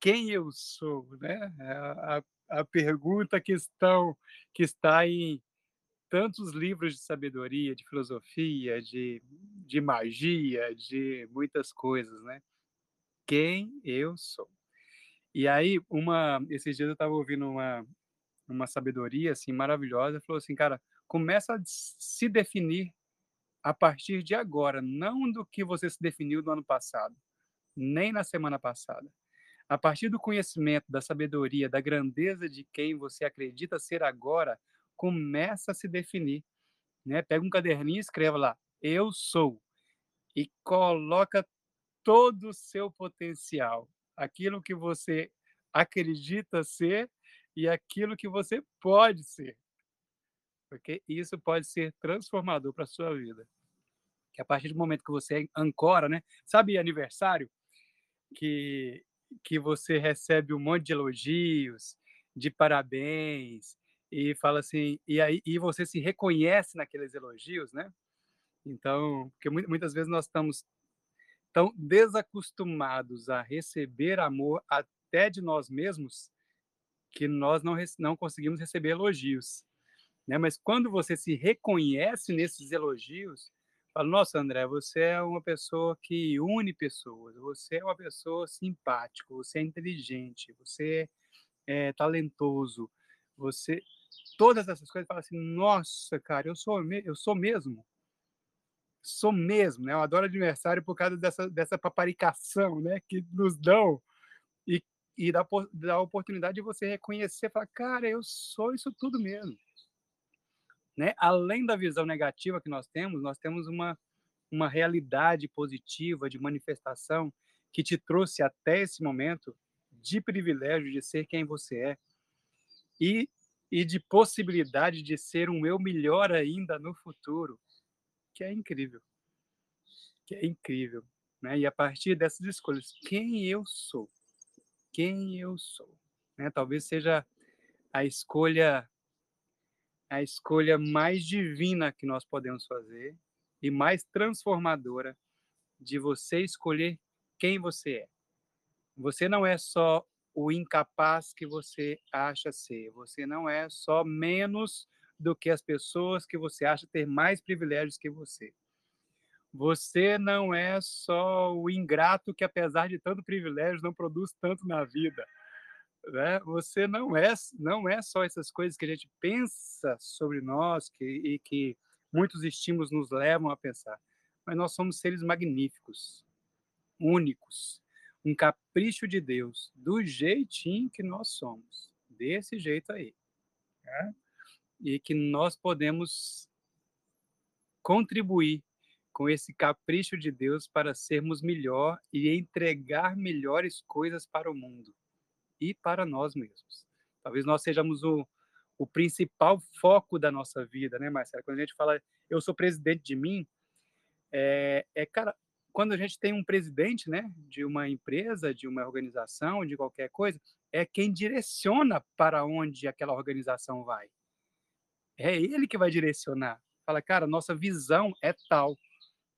Quem eu sou, né? É a, a pergunta que estão que está em tantos livros de sabedoria, de filosofia, de, de magia, de muitas coisas, né? Quem eu sou. E aí, uma, esses dias eu estava ouvindo uma, uma sabedoria assim maravilhosa, falou assim, cara, começa a se definir a partir de agora, não do que você se definiu no ano passado, nem na semana passada. A partir do conhecimento, da sabedoria, da grandeza de quem você acredita ser agora, começa a se definir. Né? Pega um caderninho e escreva lá, eu sou, e coloca todo o seu potencial, aquilo que você acredita ser e aquilo que você pode ser. Porque isso pode ser transformador para a sua vida. Que a partir do momento que você ancora, né? Sabe aniversário? Que, que você recebe um monte de elogios, de parabéns, e fala assim, e aí e você se reconhece naqueles elogios, né? Então, porque muitas vezes nós estamos tão desacostumados a receber amor até de nós mesmos que nós não, não conseguimos receber elogios. Né? Mas quando você se reconhece nesses elogios, fala, nossa, André, você é uma pessoa que une pessoas, você é uma pessoa simpática, você é inteligente, você é talentoso, você... Todas essas coisas, fala assim, nossa, cara, eu sou, eu sou mesmo. Sou mesmo, né? Eu adoro aniversário por causa dessa, dessa paparicação, né? Que nos dão e e dá, dá a oportunidade de você reconhecer, falar, cara, eu sou isso tudo mesmo. Né? Além da visão negativa que nós temos, nós temos uma, uma realidade positiva de manifestação que te trouxe até esse momento de privilégio de ser quem você é e, e de possibilidade de ser um eu melhor ainda no futuro, que é incrível. Que é incrível. Né? E a partir dessas escolhas, quem eu sou? quem eu sou. Né? Talvez seja a escolha a escolha mais divina que nós podemos fazer e mais transformadora de você escolher quem você é. Você não é só o incapaz que você acha ser, você não é só menos do que as pessoas que você acha ter mais privilégios que você. Você não é só o ingrato que, apesar de tanto privilégio, não produz tanto na vida. Né? Você não é, não é só essas coisas que a gente pensa sobre nós que, e que muitos estímulos nos levam a pensar, mas nós somos seres magníficos, únicos, um capricho de Deus, do jeitinho que nós somos, desse jeito aí. Né? E que nós podemos contribuir com esse capricho de Deus para sermos melhor e entregar melhores coisas para o mundo e para nós mesmos. Talvez nós sejamos o, o principal foco da nossa vida, né, Marcelo? Quando a gente fala, eu sou presidente de mim, é, é, cara, quando a gente tem um presidente, né, de uma empresa, de uma organização, de qualquer coisa, é quem direciona para onde aquela organização vai. É ele que vai direcionar. Fala, cara, nossa visão é tal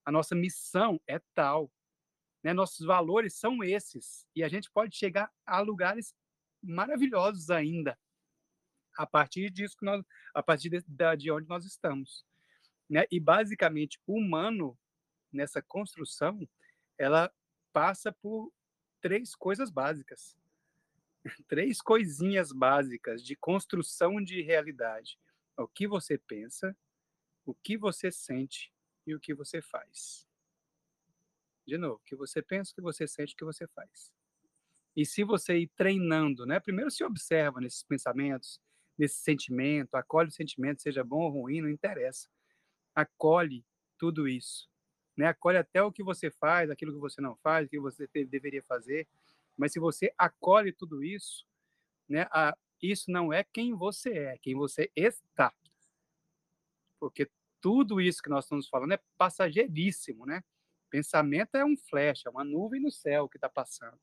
a nossa missão é tal, né? nossos valores são esses, e a gente pode chegar a lugares maravilhosos ainda, a partir disso nós, a partir de, de onde nós estamos. Né? E basicamente, o humano, nessa construção, ela passa por três coisas básicas. Três coisinhas básicas de construção de realidade. O que você pensa, o que você sente e o que você faz. De novo, o que você pensa, o que você sente, o que você faz. E se você ir treinando, né? Primeiro se observa nesses pensamentos, nesse sentimento, acolhe o sentimento, seja bom ou ruim, não interessa. Acolhe tudo isso. Né? Acolhe até o que você faz, aquilo que você não faz, o que você deveria fazer. Mas se você acolhe tudo isso, né? A, isso não é quem você é, quem você está. Porque tudo isso que nós estamos falando é passageiríssimo, né? Pensamento é um flash, é uma nuvem no céu que está passando.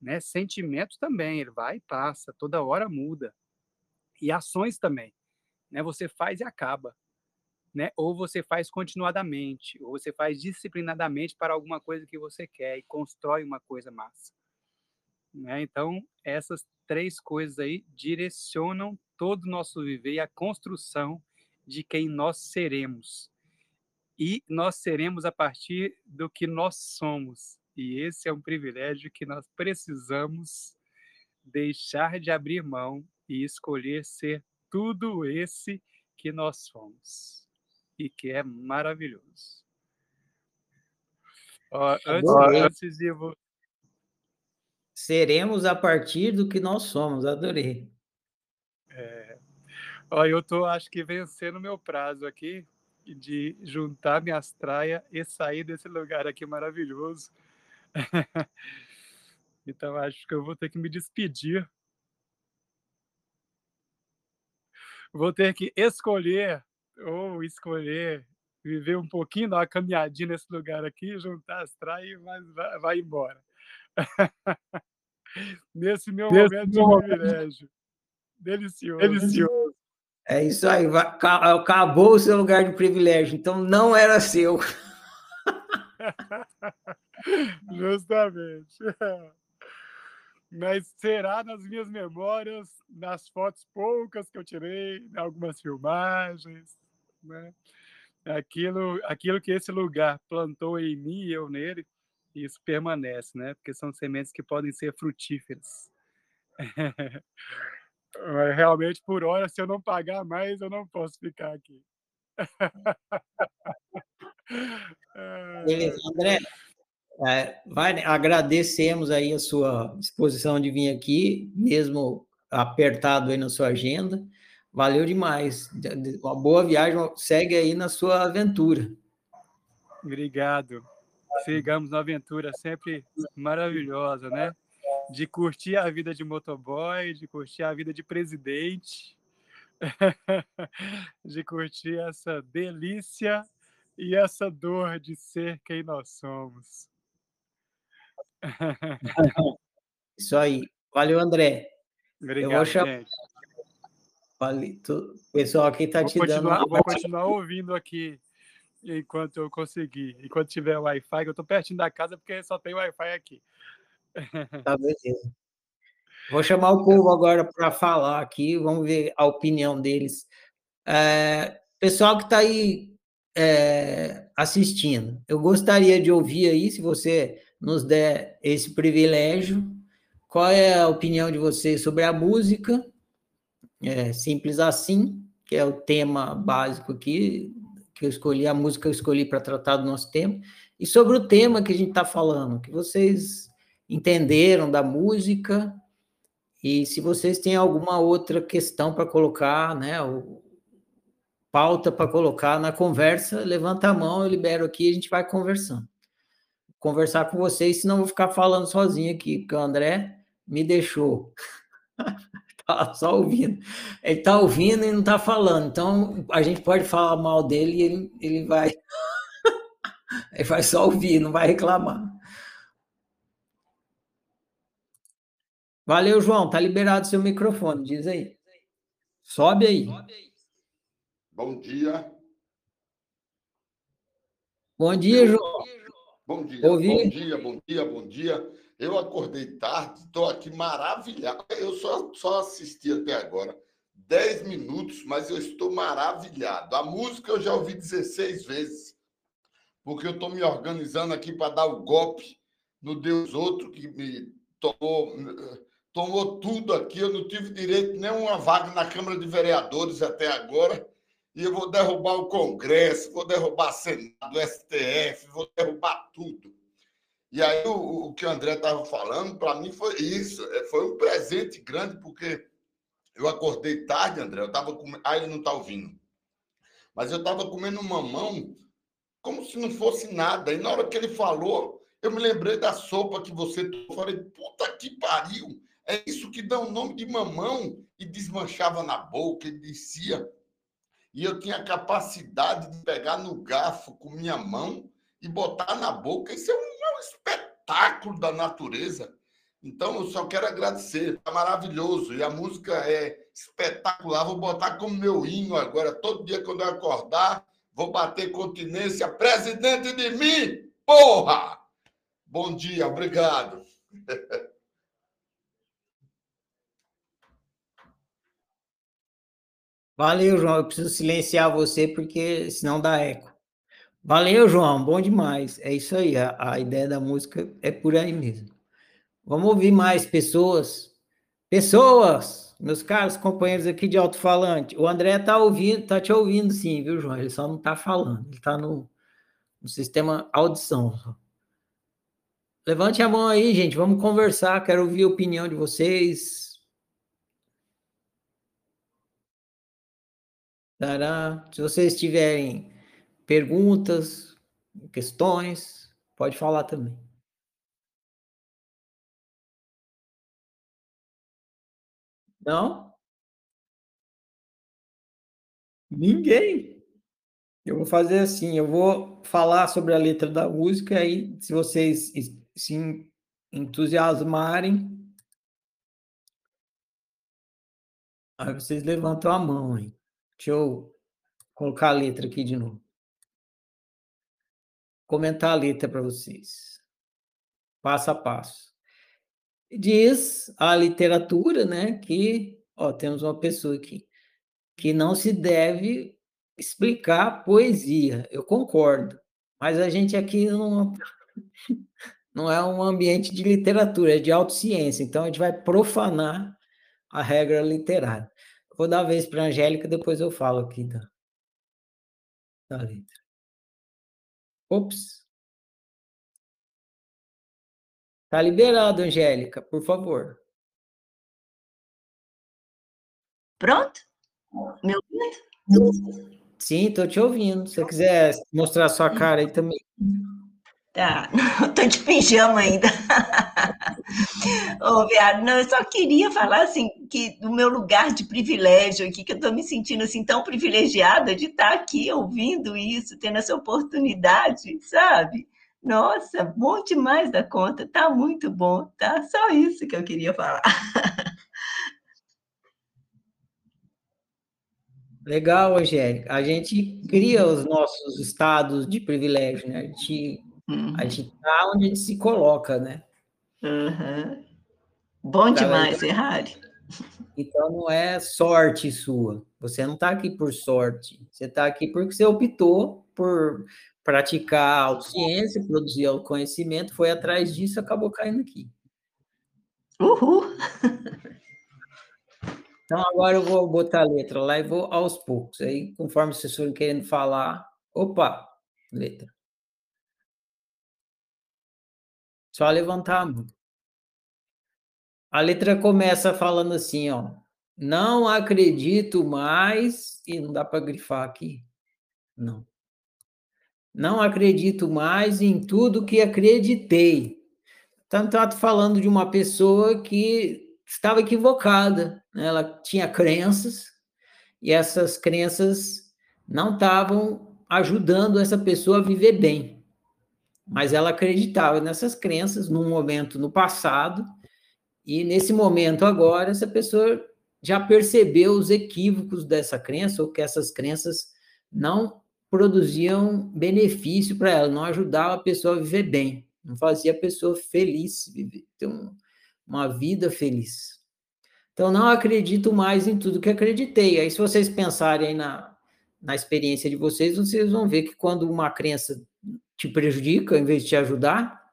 Né? Sentimentos também, ele vai e passa, toda hora muda. E ações também. Né? Você faz e acaba. Né? Ou você faz continuadamente, ou você faz disciplinadamente para alguma coisa que você quer e constrói uma coisa massa. Né? Então, essas três coisas aí direcionam todo o nosso viver e a construção de quem nós seremos. E nós seremos a partir do que nós somos. E esse é um privilégio que nós precisamos deixar de abrir mão e escolher ser tudo esse que nós somos. E que é maravilhoso. Ó, antes, antes de Seremos a partir do que nós somos, adorei. É. Ó, eu tô, acho que, vencendo meu prazo aqui de juntar minhas traias e sair desse lugar aqui maravilhoso. então, acho que eu vou ter que me despedir. Vou ter que escolher, ou escolher, viver um pouquinho, dar uma caminhadinha nesse lugar aqui, juntar as traias, mas vai, vai embora. Nesse meu Nesse momento de privilégio. Delicioso. Delicioso. É isso aí, acabou o seu lugar de privilégio, então não era seu. Justamente. Mas será nas minhas memórias, nas fotos poucas que eu tirei, em algumas filmagens, né? Aquilo, aquilo que esse lugar plantou em mim e eu nele, isso permanece, né? Porque são sementes que podem ser frutíferas. Realmente, por hora, se eu não pagar mais, eu não posso ficar aqui. Beleza, André. É, vai, agradecemos aí a sua disposição de vir aqui, mesmo apertado aí na sua agenda. Valeu demais. Uma boa viagem. Segue aí na sua aventura. Obrigado sigamos uma aventura sempre maravilhosa, né? De curtir a vida de motoboy, de curtir a vida de presidente, de curtir essa delícia e essa dor de ser quem nós somos. Isso aí. Valeu, André. Obrigado, eu vou chamar... gente. Vale, tu... Pessoal aqui está te continuar, dando. Vou continuar ouvindo aqui enquanto eu conseguir. Enquanto tiver Wi-Fi, eu estou pertinho da casa porque só tem Wi-Fi aqui. Tá beleza. Vou chamar o povo agora para falar aqui, vamos ver a opinião deles. É, pessoal que está aí é, assistindo, eu gostaria de ouvir aí, se você nos der esse privilégio, qual é a opinião de vocês sobre a música? É, simples assim, que é o tema básico aqui que eu escolhi, a música que eu escolhi para tratar do nosso tema, e sobre o tema que a gente está falando, que vocês entenderam da música, e se vocês têm alguma outra questão para colocar, né, ou pauta para colocar na conversa, levanta a mão, eu libero aqui e a gente vai conversando. Conversar com vocês, senão eu vou ficar falando sozinho aqui, porque o André me deixou. tá só ouvindo. Ele tá ouvindo e não tá falando. Então, a gente pode falar mal dele e ele, ele vai. ele vai só ouvir, não vai reclamar. Valeu, João. Tá liberado seu microfone. Diz aí. Sobe aí. Bom dia. Bom dia, João. Bom dia. Ouvi. Bom dia, bom dia, bom dia. Eu acordei tarde, estou aqui maravilhado. Eu só, só assisti até agora 10 minutos, mas eu estou maravilhado. A música eu já ouvi 16 vezes, porque eu estou me organizando aqui para dar o golpe no Deus outro que me tomou, tomou tudo aqui. Eu não tive direito nem uma vaga na Câmara de Vereadores até agora. E eu vou derrubar o Congresso, vou derrubar o Senado, o STF, vou derrubar tudo. E aí, o, o que o André estava falando, para mim foi isso. É, foi um presente grande, porque eu acordei tarde, André. Eu estava comendo. Ah, ele não está ouvindo. Mas eu estava comendo mamão como se não fosse nada. E na hora que ele falou, eu me lembrei da sopa que você tomou. Eu falei, puta que pariu! É isso que dá o nome de mamão e desmanchava na boca e descia. E eu tinha a capacidade de pegar no garfo com minha mão e botar na boca. Isso é um, um espetáculo da natureza. Então, eu só quero agradecer. Está maravilhoso. E a música é espetacular. Vou botar como meu hino agora. Todo dia quando eu acordar, vou bater continência. Presidente de mim, porra! Bom dia, obrigado. Valeu, João. Eu preciso silenciar você porque senão dá eco. Valeu, João. Bom demais. É isso aí. A, a ideia da música é por aí mesmo. Vamos ouvir mais pessoas. Pessoas, meus caros companheiros aqui de alto-falante. O André tá ouvindo, tá te ouvindo sim, viu, João? Ele só não tá falando. Ele tá no, no sistema audição. Levante a mão aí, gente. Vamos conversar. Quero ouvir a opinião de vocês. Se vocês tiverem perguntas, questões, pode falar também. Não? Ninguém. Eu vou fazer assim, eu vou falar sobre a letra da música aí, se vocês se entusiasmarem, aí vocês levantam a mão aí. Deixa eu colocar a letra aqui de novo. Comentar a letra para vocês. Passo a passo. Diz a literatura, né, que, ó, temos uma pessoa aqui, que não se deve explicar poesia. Eu concordo. Mas a gente aqui não, não é um ambiente de literatura, é de autociência. Então a gente vai profanar a regra literária. Vou dar a vez para a Angélica, depois eu falo aqui da, da letra. Ops. Tá liberado, Angélica, por favor. Pronto? Meu Sim, estou te ouvindo. Se você quiser mostrar sua cara aí também. Tá, tô de pijama ainda. Ô, Viado, não, eu só queria falar assim, que do meu lugar de privilégio aqui, que eu tô me sentindo assim tão privilegiada de estar aqui ouvindo isso, tendo essa oportunidade, sabe? Nossa, bom demais da conta, tá muito bom, tá? Só isso que eu queria falar. Legal, Angélica. A gente cria os nossos estados de privilégio, né? A gente Uhum. A gente tá onde a gente se coloca, né? Uhum. Bom tá demais, Ferrari. Então não é sorte sua. Você não está aqui por sorte. Você está aqui porque você optou por praticar a autociência, produzir o conhecimento, foi atrás disso e acabou caindo aqui. Uhul! Então agora eu vou botar a letra lá e vou aos poucos. Aí, conforme vocês forem querendo falar, opa, letra. Só levantar a mão. A letra começa falando assim, ó. Não acredito mais. E não dá para grifar aqui. Não. Não acredito mais em tudo que acreditei. Tanto está falando de uma pessoa que estava equivocada. Né? Ela tinha crenças e essas crenças não estavam ajudando essa pessoa a viver bem mas ela acreditava nessas crenças num momento no passado, e nesse momento agora, essa pessoa já percebeu os equívocos dessa crença, ou que essas crenças não produziam benefício para ela, não ajudava a pessoa a viver bem, não fazia a pessoa feliz, ter uma vida feliz. Então, não acredito mais em tudo que acreditei. Aí, se vocês pensarem na, na experiência de vocês, vocês vão ver que quando uma crença te prejudica, em vez de te ajudar,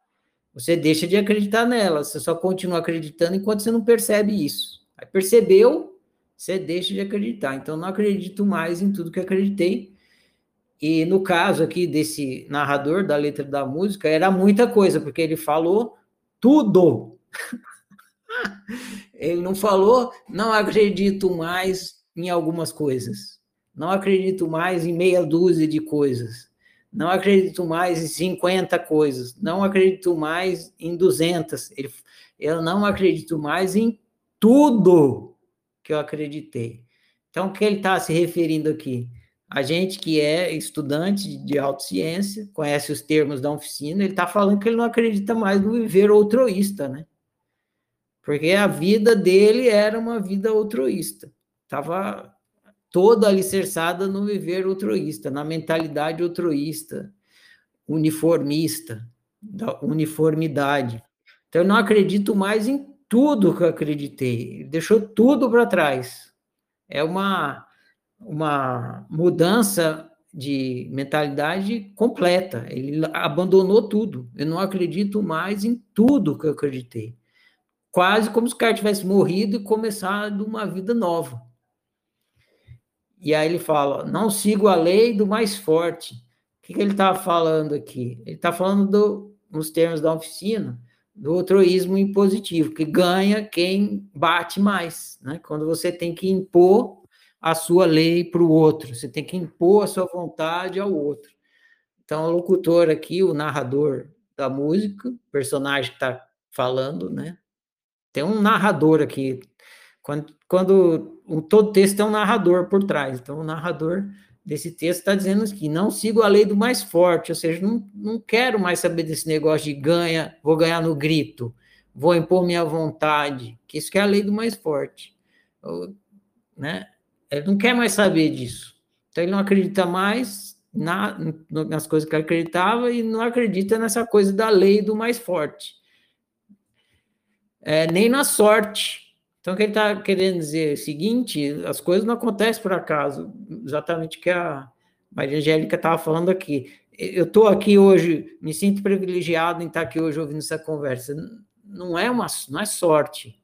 você deixa de acreditar nela, você só continua acreditando enquanto você não percebe isso. Aí percebeu, você deixa de acreditar. Então, não acredito mais em tudo que acreditei. E no caso aqui desse narrador da letra da música, era muita coisa, porque ele falou tudo. ele não falou, não acredito mais em algumas coisas. Não acredito mais em meia dúzia de coisas não acredito mais em 50 coisas, não acredito mais em 200, eu não acredito mais em tudo que eu acreditei. Então, o que ele está se referindo aqui? A gente que é estudante de autociência, conhece os termos da oficina, ele está falando que ele não acredita mais no viver outroísta, né? Porque a vida dele era uma vida outroísta. Estava toda alicerçada no viver outroísta, na mentalidade outroísta, uniformista, da uniformidade. Então, eu não acredito mais em tudo que eu acreditei. Ele deixou tudo para trás. É uma uma mudança de mentalidade completa. Ele abandonou tudo. Eu não acredito mais em tudo que eu acreditei. Quase como se o cara tivesse morrido e começado uma vida nova. E aí ele fala: não sigo a lei do mais forte. O que, que ele está falando aqui? Ele está falando do, nos termos da oficina do altruísmo impositivo, que ganha quem bate mais. Né? Quando você tem que impor a sua lei para o outro, você tem que impor a sua vontade ao outro. Então, o locutor aqui, o narrador da música, personagem que está falando, né? Tem um narrador aqui. Quando, quando um, todo texto tem um narrador por trás. Então, o narrador desse texto está dizendo que não sigo a lei do mais forte, ou seja, não, não quero mais saber desse negócio de ganha, vou ganhar no grito, vou impor minha vontade, que isso que é a lei do mais forte. né? Ele não quer mais saber disso. Então, ele não acredita mais na, nas coisas que acreditava e não acredita nessa coisa da lei do mais forte. É, nem na sorte. Então, o que ele está querendo dizer é o seguinte: as coisas não acontecem por acaso, exatamente o que a Maria Angélica estava falando aqui. Eu estou aqui hoje, me sinto privilegiado em estar aqui hoje ouvindo essa conversa. Não é uma, não é sorte.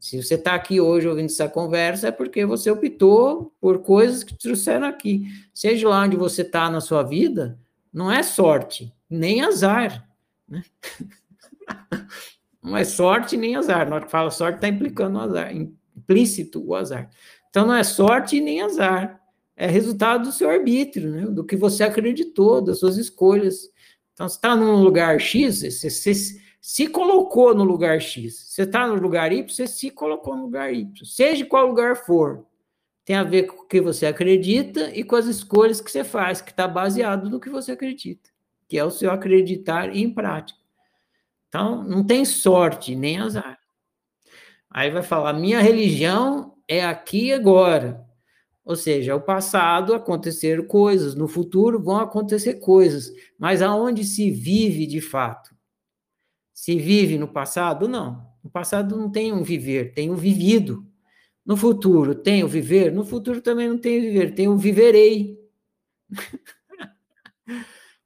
Se você está aqui hoje ouvindo essa conversa, é porque você optou por coisas que te trouxeram aqui. Seja lá onde você está na sua vida, não é sorte, nem azar. Né? Não é sorte nem azar. Na hora que fala sorte, está implicando o azar, implícito o azar. Então, não é sorte nem azar. É resultado do seu arbítrio, né? do que você acreditou, das suas escolhas. Então, você está num lugar X, você, você, se colocou no lugar X. Você está no lugar Y, você se colocou no lugar Y. Seja qual lugar for, tem a ver com o que você acredita e com as escolhas que você faz, que está baseado no que você acredita, que é o seu acreditar em prática. Então, não tem sorte nem azar. Aí vai falar: minha religião é aqui e agora. Ou seja, o passado aconteceram coisas, no futuro vão acontecer coisas, mas aonde se vive de fato? Se vive no passado? Não. No passado não tem um viver, tem um vivido. No futuro tem o viver? No futuro também não tem o viver, tem o viverei.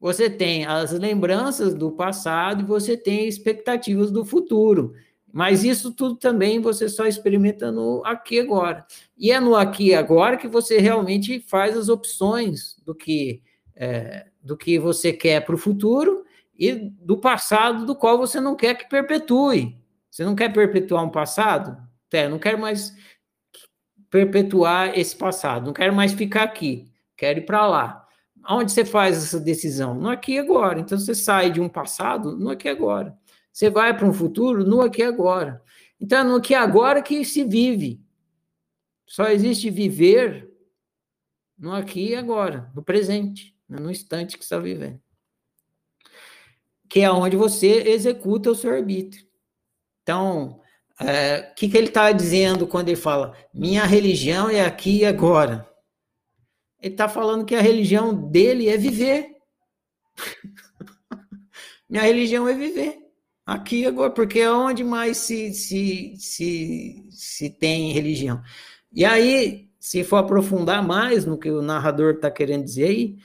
você tem as lembranças do passado e você tem expectativas do futuro. Mas isso tudo também você só experimenta no aqui agora. E é no aqui agora que você realmente faz as opções do que, é, do que você quer para o futuro e do passado do qual você não quer que perpetue. Você não quer perpetuar um passado? É, não quero mais perpetuar esse passado, não quero mais ficar aqui, quero ir para lá. Onde você faz essa decisão? No aqui e agora. Então você sai de um passado no aqui e agora. Você vai para um futuro no aqui e agora. Então é no aqui e agora que se vive. Só existe viver no aqui e agora, no presente, no instante que está vivendo que é onde você executa o seu arbítrio. Então, é, o que, que ele está dizendo quando ele fala minha religião é aqui e agora? Ele está falando que a religião dele é viver. minha religião é viver. Aqui agora, porque é onde mais se, se, se, se tem religião. E aí, se for aprofundar mais no que o narrador está querendo dizer aí,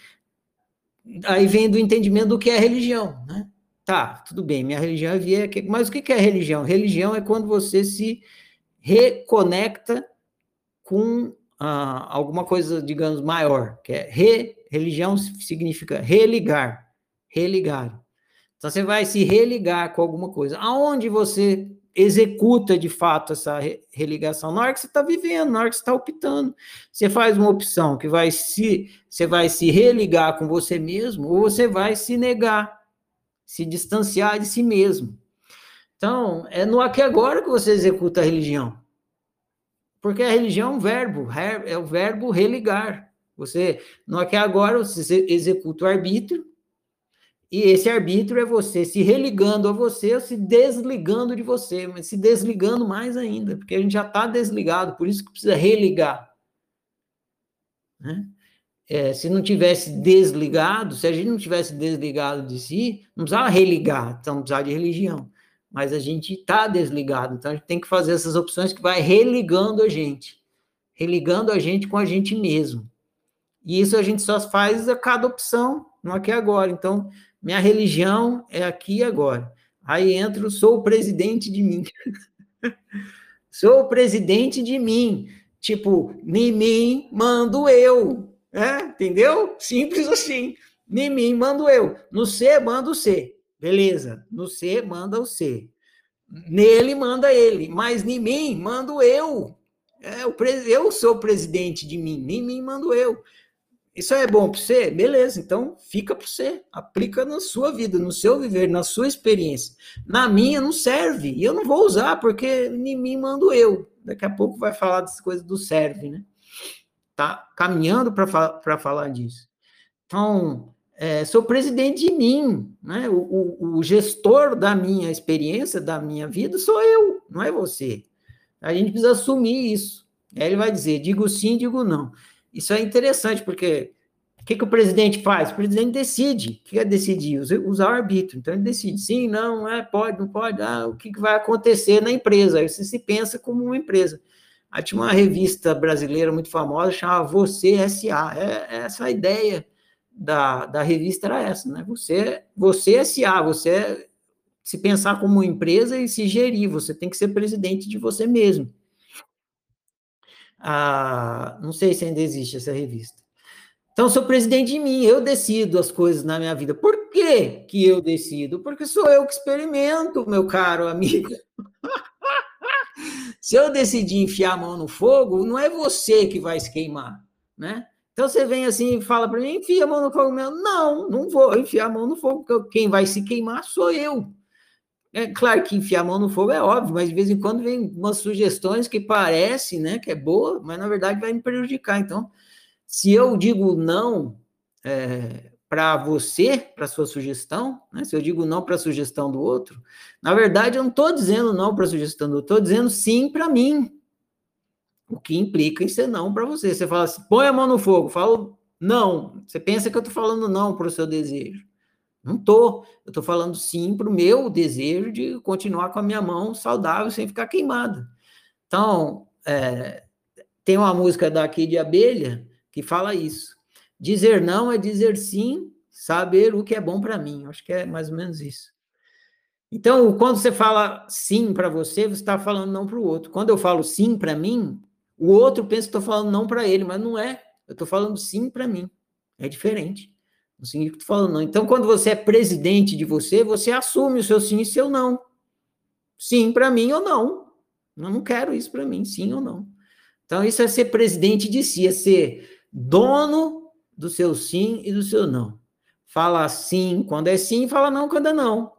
aí vem do entendimento do que é religião, né? Tá, tudo bem, minha religião é via. Mas o que é religião? Religião é quando você se reconecta com ah, alguma coisa, digamos, maior, que é re, religião significa religar, religar. Então você vai se religar com alguma coisa. Aonde você executa de fato essa religação? Na hora que você está vivendo, na hora que você está optando. Você faz uma opção que vai se, você vai se religar com você mesmo, ou você vai se negar se distanciar de si mesmo. Então, é no aqui agora que você executa a religião. Porque a religião é um verbo, é o verbo religar. Você não é que agora você executa o arbítrio, e esse arbítrio é você se religando a você ou se desligando de você, mas se desligando mais ainda, porque a gente já está desligado, por isso que precisa religar. Né? É, se não tivesse desligado, se a gente não tivesse desligado de si, não precisava religar, então precisava de religião. Mas a gente está desligado, então a gente tem que fazer essas opções que vai religando a gente, religando a gente com a gente mesmo. E isso a gente só faz a cada opção, não aqui agora. Então, minha religião é aqui agora. Aí entro, sou o presidente de mim. sou o presidente de mim. Tipo, em mim mando eu. É, entendeu? Simples assim. Em mim mando eu. No C manda o C. Beleza. No C manda o C. Nele manda ele. Mas em mim mando eu. É, o eu sou o presidente de mim. Em mim mando eu. Isso é bom para você? Beleza, então fica para você. Aplica na sua vida, no seu viver, na sua experiência. Na minha não serve. E eu não vou usar, porque em mim mando eu. Daqui a pouco vai falar dessas coisas do serve, né? Tá caminhando para falar disso. Então, é, sou presidente de mim, né? O, o, o, gestor da minha experiência, da minha vida, sou eu, não é você. A gente precisa assumir isso. Aí ele vai dizer, digo sim, digo não. Isso é interessante, porque o que, que o presidente faz? O presidente decide. O que é decidir? Usar o arbítrio. Então, ele decide sim, não, é, pode, não pode. Ah, o que, que vai acontecer na empresa? Aí você se pensa como uma empresa. Aí tinha uma revista brasileira muito famosa, chamava Você SA. É, é, essa ideia da, da revista era essa, né? Você, você SA, você é, se pensar como empresa e se gerir, você tem que ser presidente de você mesmo. Ah, não sei se ainda existe essa revista. Então, sou presidente de mim, eu decido as coisas na minha vida. Por que, que eu decido? Porque sou eu que experimento, meu caro amigo. Se eu decidir enfiar a mão no fogo, não é você que vai se queimar, né? Então você vem assim e fala para mim, enfia a mão no fogo meu. Não, não vou enfiar a mão no fogo, porque quem vai se queimar sou eu. É claro que enfiar a mão no fogo é óbvio, mas de vez em quando vem umas sugestões que parece, né, que é boa, mas na verdade vai me prejudicar. Então, se eu digo não é, para você, para sua sugestão, né? se eu digo não para a sugestão do outro, na verdade eu não estou dizendo não para a sugestão do outro, estou dizendo sim para mim. O que implica em ser não para você. Você fala assim, põe a mão no fogo, falo não. Você pensa que eu estou falando não para o seu desejo. Não estou. Eu estou falando sim para o meu desejo de continuar com a minha mão saudável sem ficar queimada. Então, é, tem uma música daqui de abelha que fala isso. Dizer não é dizer sim, saber o que é bom para mim. Acho que é mais ou menos isso. Então, quando você fala sim para você, você está falando não para o outro. Quando eu falo sim para mim, o outro pensa que estou falando não para ele, mas não é. Eu estou falando sim para mim. É diferente. Não significa que estou falando não. Então, quando você é presidente de você, você assume o seu sim e seu não. Sim para mim ou não. Eu não quero isso para mim, sim ou não. Então, isso é ser presidente de si, é ser dono do seu sim e do seu não. Fala sim quando é sim, fala não quando é não.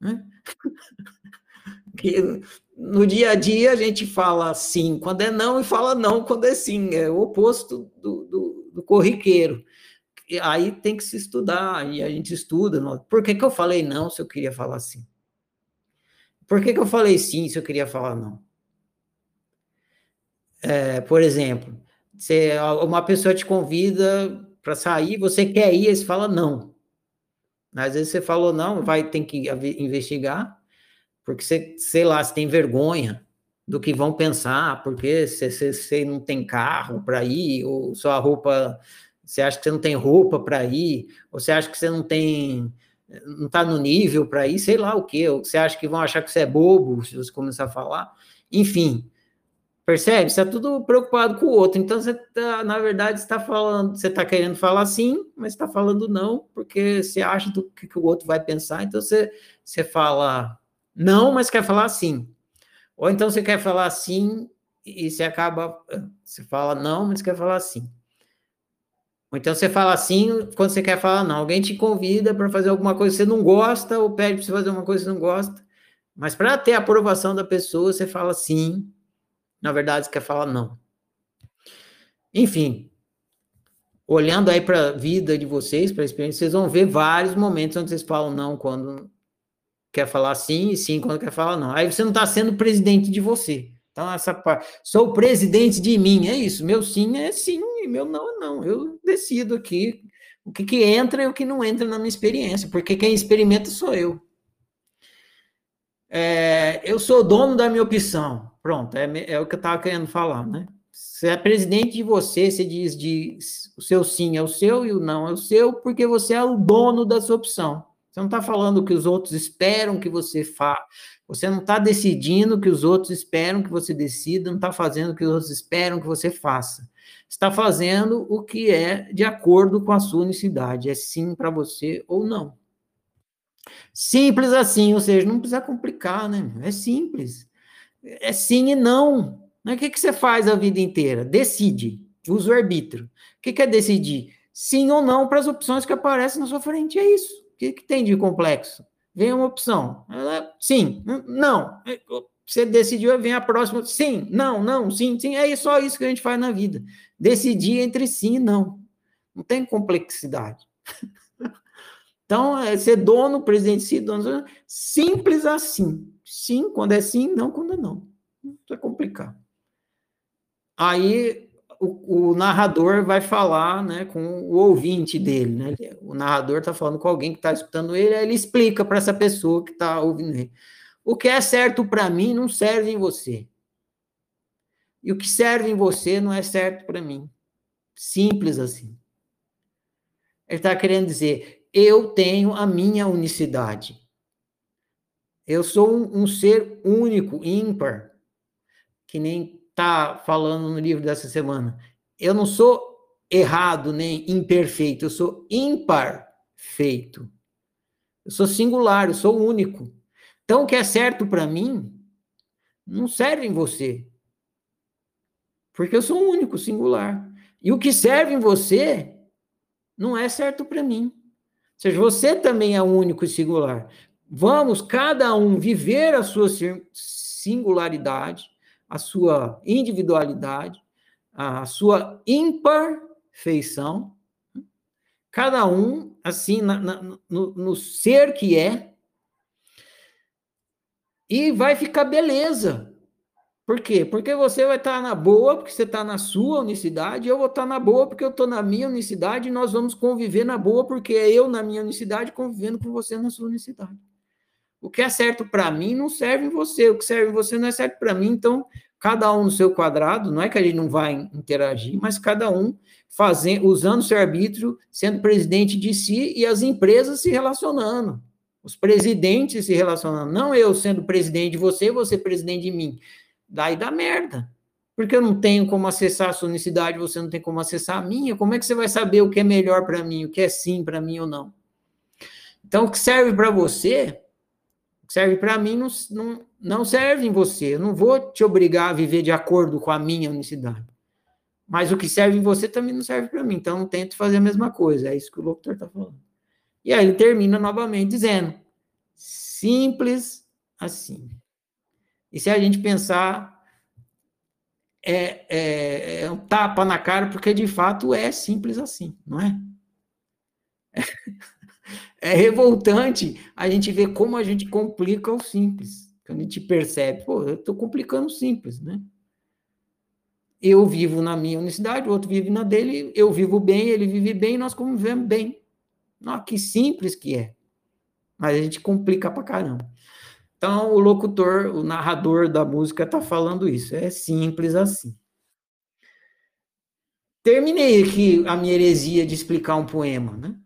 Né? no dia a dia a gente fala sim quando é não e fala não quando é sim. É o oposto do, do, do corriqueiro. E aí tem que se estudar, e a gente estuda. Por que, que eu falei não se eu queria falar sim? Por que, que eu falei sim se eu queria falar não? É, por exemplo, você, uma pessoa te convida para sair, você quer ir, você fala não. Às vezes você falou não, vai ter que investigar, porque você, sei lá, você tem vergonha do que vão pensar, porque você, você, não tem carro para ir, ou sua roupa, você acha que você não tem roupa para ir, ou você acha que você não tem, não está no nível para ir, sei lá o ou você acha que vão achar que você é bobo se você começar a falar. Enfim, Percebe? Você está tudo preocupado com o outro. Então, você tá, na verdade, está falando, você está querendo falar sim, mas está falando não, porque você acha do que, que, o outro vai pensar. Então, você, você fala não, mas quer falar sim. Ou então você quer falar sim e você acaba. Você fala não, mas quer falar sim. Ou então você fala sim quando você quer falar não. Alguém te convida para fazer alguma coisa que você não gosta, ou pede para você fazer uma coisa que você não gosta. Mas para ter a aprovação da pessoa, você fala sim Na verdade, você quer falar não. Enfim, olhando aí para a vida de vocês, para a experiência, vocês vão ver vários momentos onde vocês falam não quando quer falar sim e sim quando quer falar não. Aí você não está sendo presidente de você. Então, essa parte, sou presidente de mim, é isso. Meu sim é sim e meu não é não. Eu decido aqui o que, que entra e o que não entra na minha experiência, porque quem experimenta sou eu. É, eu sou dono da minha opção. Pronto, é, é o que eu estava querendo falar, né? Você é presidente de você, você diz de o seu sim é o seu e o não é o seu, porque você é o dono da sua opção. Você não está falando o que os outros esperam que você faça. Você não está decidindo o que os outros esperam que você decida, não está fazendo o que os outros esperam que você faça. Está fazendo o que é de acordo com a sua unicidade. É sim para você ou não. Simples assim, ou seja, não precisa complicar, né? É simples. É sim e não. O que, que você faz a vida inteira? Decide. Usa o arbítrio. O que, que é decidir? Sim ou não para as opções que aparecem na sua frente. É isso. O que, que tem de complexo? Vem uma opção. Sim, não. Você decidiu, vem a próxima. Sim, não, não, sim, sim. É só isso que a gente faz na vida. Decidir entre sim e não. Não tem complexidade. Então, é ser dono, presidente, sim, dono, simples assim. Sim, quando é sim, não quando é não. Não é complicado. Aí o, o, narrador vai falar né, com o ouvinte dele. Né? O narrador está falando com alguém que está escutando ele, aí ele explica para essa pessoa que está ouvindo ele. O que é certo para mim não serve em você. E o que serve em você não é certo para mim. Simples assim. Ele está querendo dizer: eu tenho a minha unicidade. Eu sou um, um ser único, ímpar, que nem está falando no livro dessa semana. Eu não sou errado nem imperfeito, eu sou imparfeito. Eu sou singular, eu sou único. Então, o que é certo para mim não serve em você. Porque eu sou único, singular. E o que serve em você não é certo para mim. Ou seja, você também é único e singular. Vamos, cada um, viver a sua singularidade, a sua individualidade, a sua imperfeição, cada um, assim, na, na, no, no ser que é, e vai ficar beleza. Por quê? Porque você vai estar na boa, porque você está na sua unicidade, eu vou estar na boa, porque eu estou na minha unicidade, e nós vamos conviver na boa, porque é eu na minha unicidade convivendo com você na sua unicidade. O que é certo para mim não serve em você, o que serve em você não é certo para mim, então cada um no seu quadrado, não é que a gente não vai interagir, mas cada um fazendo, usando seu arbítrio, sendo presidente de si e as empresas se relacionando, os presidentes se relacionando, não eu sendo presidente de você, você presidente de mim daí dá merda. Porque eu não tenho como acessar a sua unicidade, você não tem como acessar a minha. Como é que você vai saber o que é melhor para mim, o que é sim para mim ou não? Então, o que serve para você, serve para mim, não, não, não serve em você. Eu não vou te obrigar a viver de acordo com a minha unicidade. Mas o que serve em você também não serve para mim. Então, tento fazer a mesma coisa. É isso que o locutor está falando. E aí ele termina novamente dizendo: simples assim. E se a gente pensar, é, é, é um tapa na cara, porque de fato é simples assim, não é? É, é revoltante a gente ver como a gente complica o simples. Quando a gente percebe, pô, eu estou complicando o simples, né? Eu vivo na minha unicidade, o outro vive na dele, eu vivo bem, ele vive bem, nós convivemos bem. Nossa, que simples que é. Mas a gente complica pra caramba. Então, o locutor, o narrador da música está falando isso. É simples assim. Terminei aqui a minha heresia de explicar um poema, né?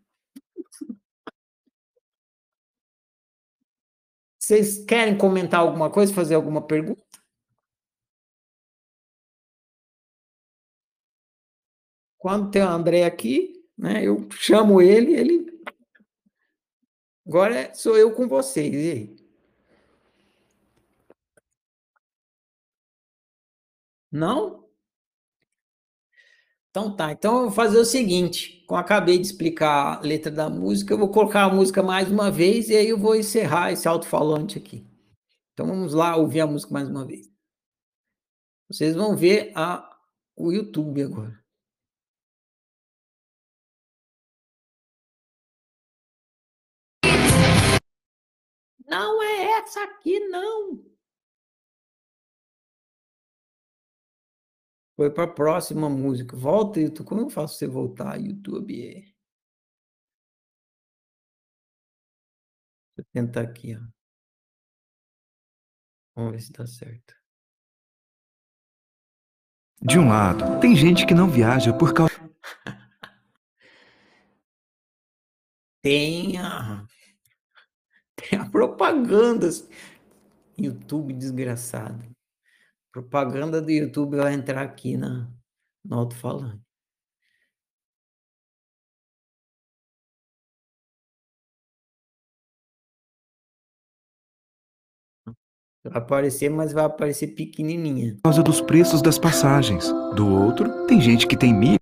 Vocês querem comentar alguma coisa, fazer alguma pergunta? Quando tem o André aqui, né, eu chamo ele, ele. Agora sou eu com vocês. E aí? Não? Então tá. Então eu vou fazer o seguinte: como acabei de explicar a letra da música, eu vou colocar a música mais uma vez e aí eu vou encerrar esse alto-falante aqui. Então vamos lá ouvir a música mais uma vez. Vocês vão ver a, o YouTube agora. Não é essa aqui, não. Foi para a próxima música. Volta, YouTube. Como eu faço você voltar, YouTube? Deixa eu tentar aqui, ó. Vamos ver se dá certo. De um lado, tem gente que não viaja por causa. Tem a, tem a propaganda. YouTube desgraçado. Propaganda do YouTube vai entrar aqui na, no alto-falante. Vai aparecer, mas vai aparecer pequenininha. Por causa dos preços das passagens. Do outro, tem gente que tem milha.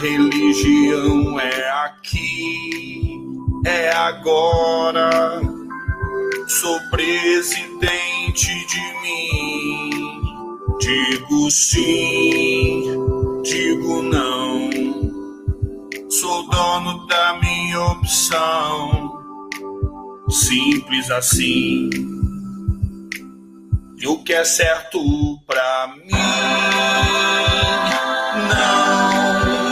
Religião é aqui, é agora. Sou presidente de mim. Digo sim, digo não. Sou dono da minha opção. Simples assim. E o que é certo pra mim não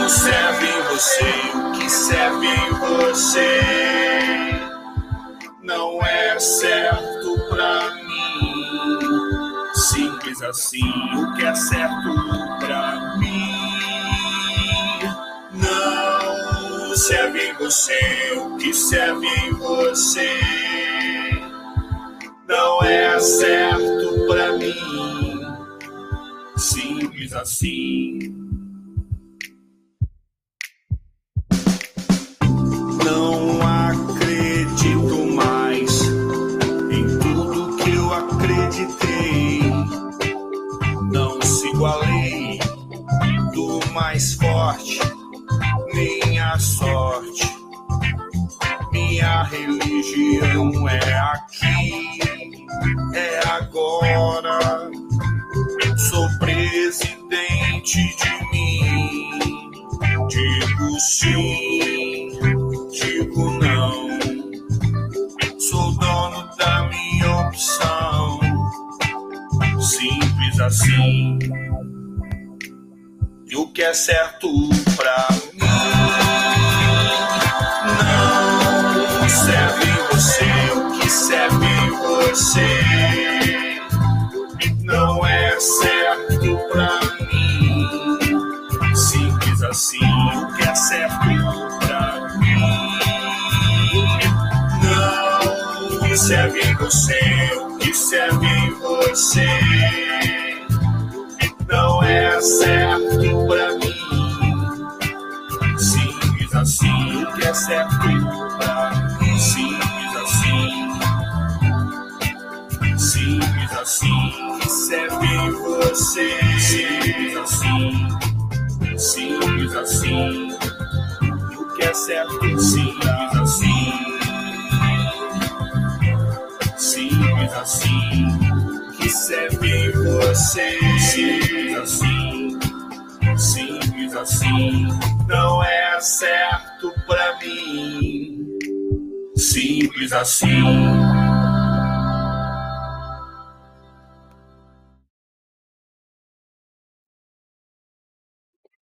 serve em você. O que serve em você não é certo pra mim. Simples assim. O que é certo pra mim não serve em você. O que serve em você não é certo pra mim. Simples assim. Não sigo a lei do mais forte, nem a sorte. Minha religião é aqui, é agora. Sou presidente de mim. Digo sim, digo não. Sou dono da minha opção. Simples assim. E o que é certo pra mim não serve você. O que serve você não é certo pra mim. Simples assim. O que é certo pra mim não serve você. O que serve você é certo pra mim. Simples assim, o que é certo pra mim. Simples assim, simples assim, que serve você. Simples assim, simples assim, o que é certo. Simples assim, simples assim que serve você. Simples assim, simples assim, não é certo pra mim. Simples assim.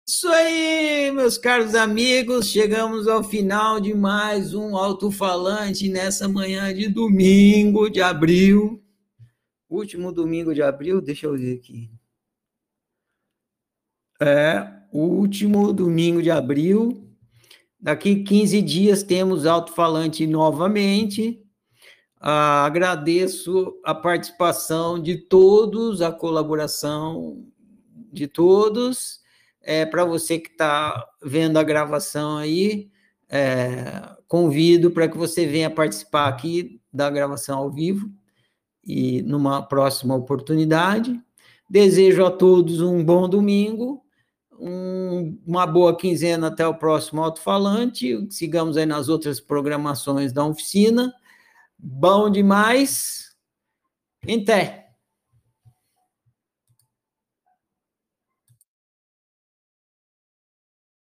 Isso aí, meus caros amigos, chegamos ao final de mais um alto-falante nessa manhã de domingo de abril. Último domingo de abril, deixa eu ver aqui. É, último domingo de abril. Daqui 15 dias temos alto-falante novamente. Ah, agradeço a participação de todos, a colaboração de todos. É, Para você que está vendo a gravação aí, é, convido para que você venha participar aqui da gravação ao vivo e numa próxima oportunidade. Desejo a todos um bom domingo, um, uma boa quinzena até o próximo alto-falante. Sigamos aí nas outras programações da oficina. Bom demais. Em té.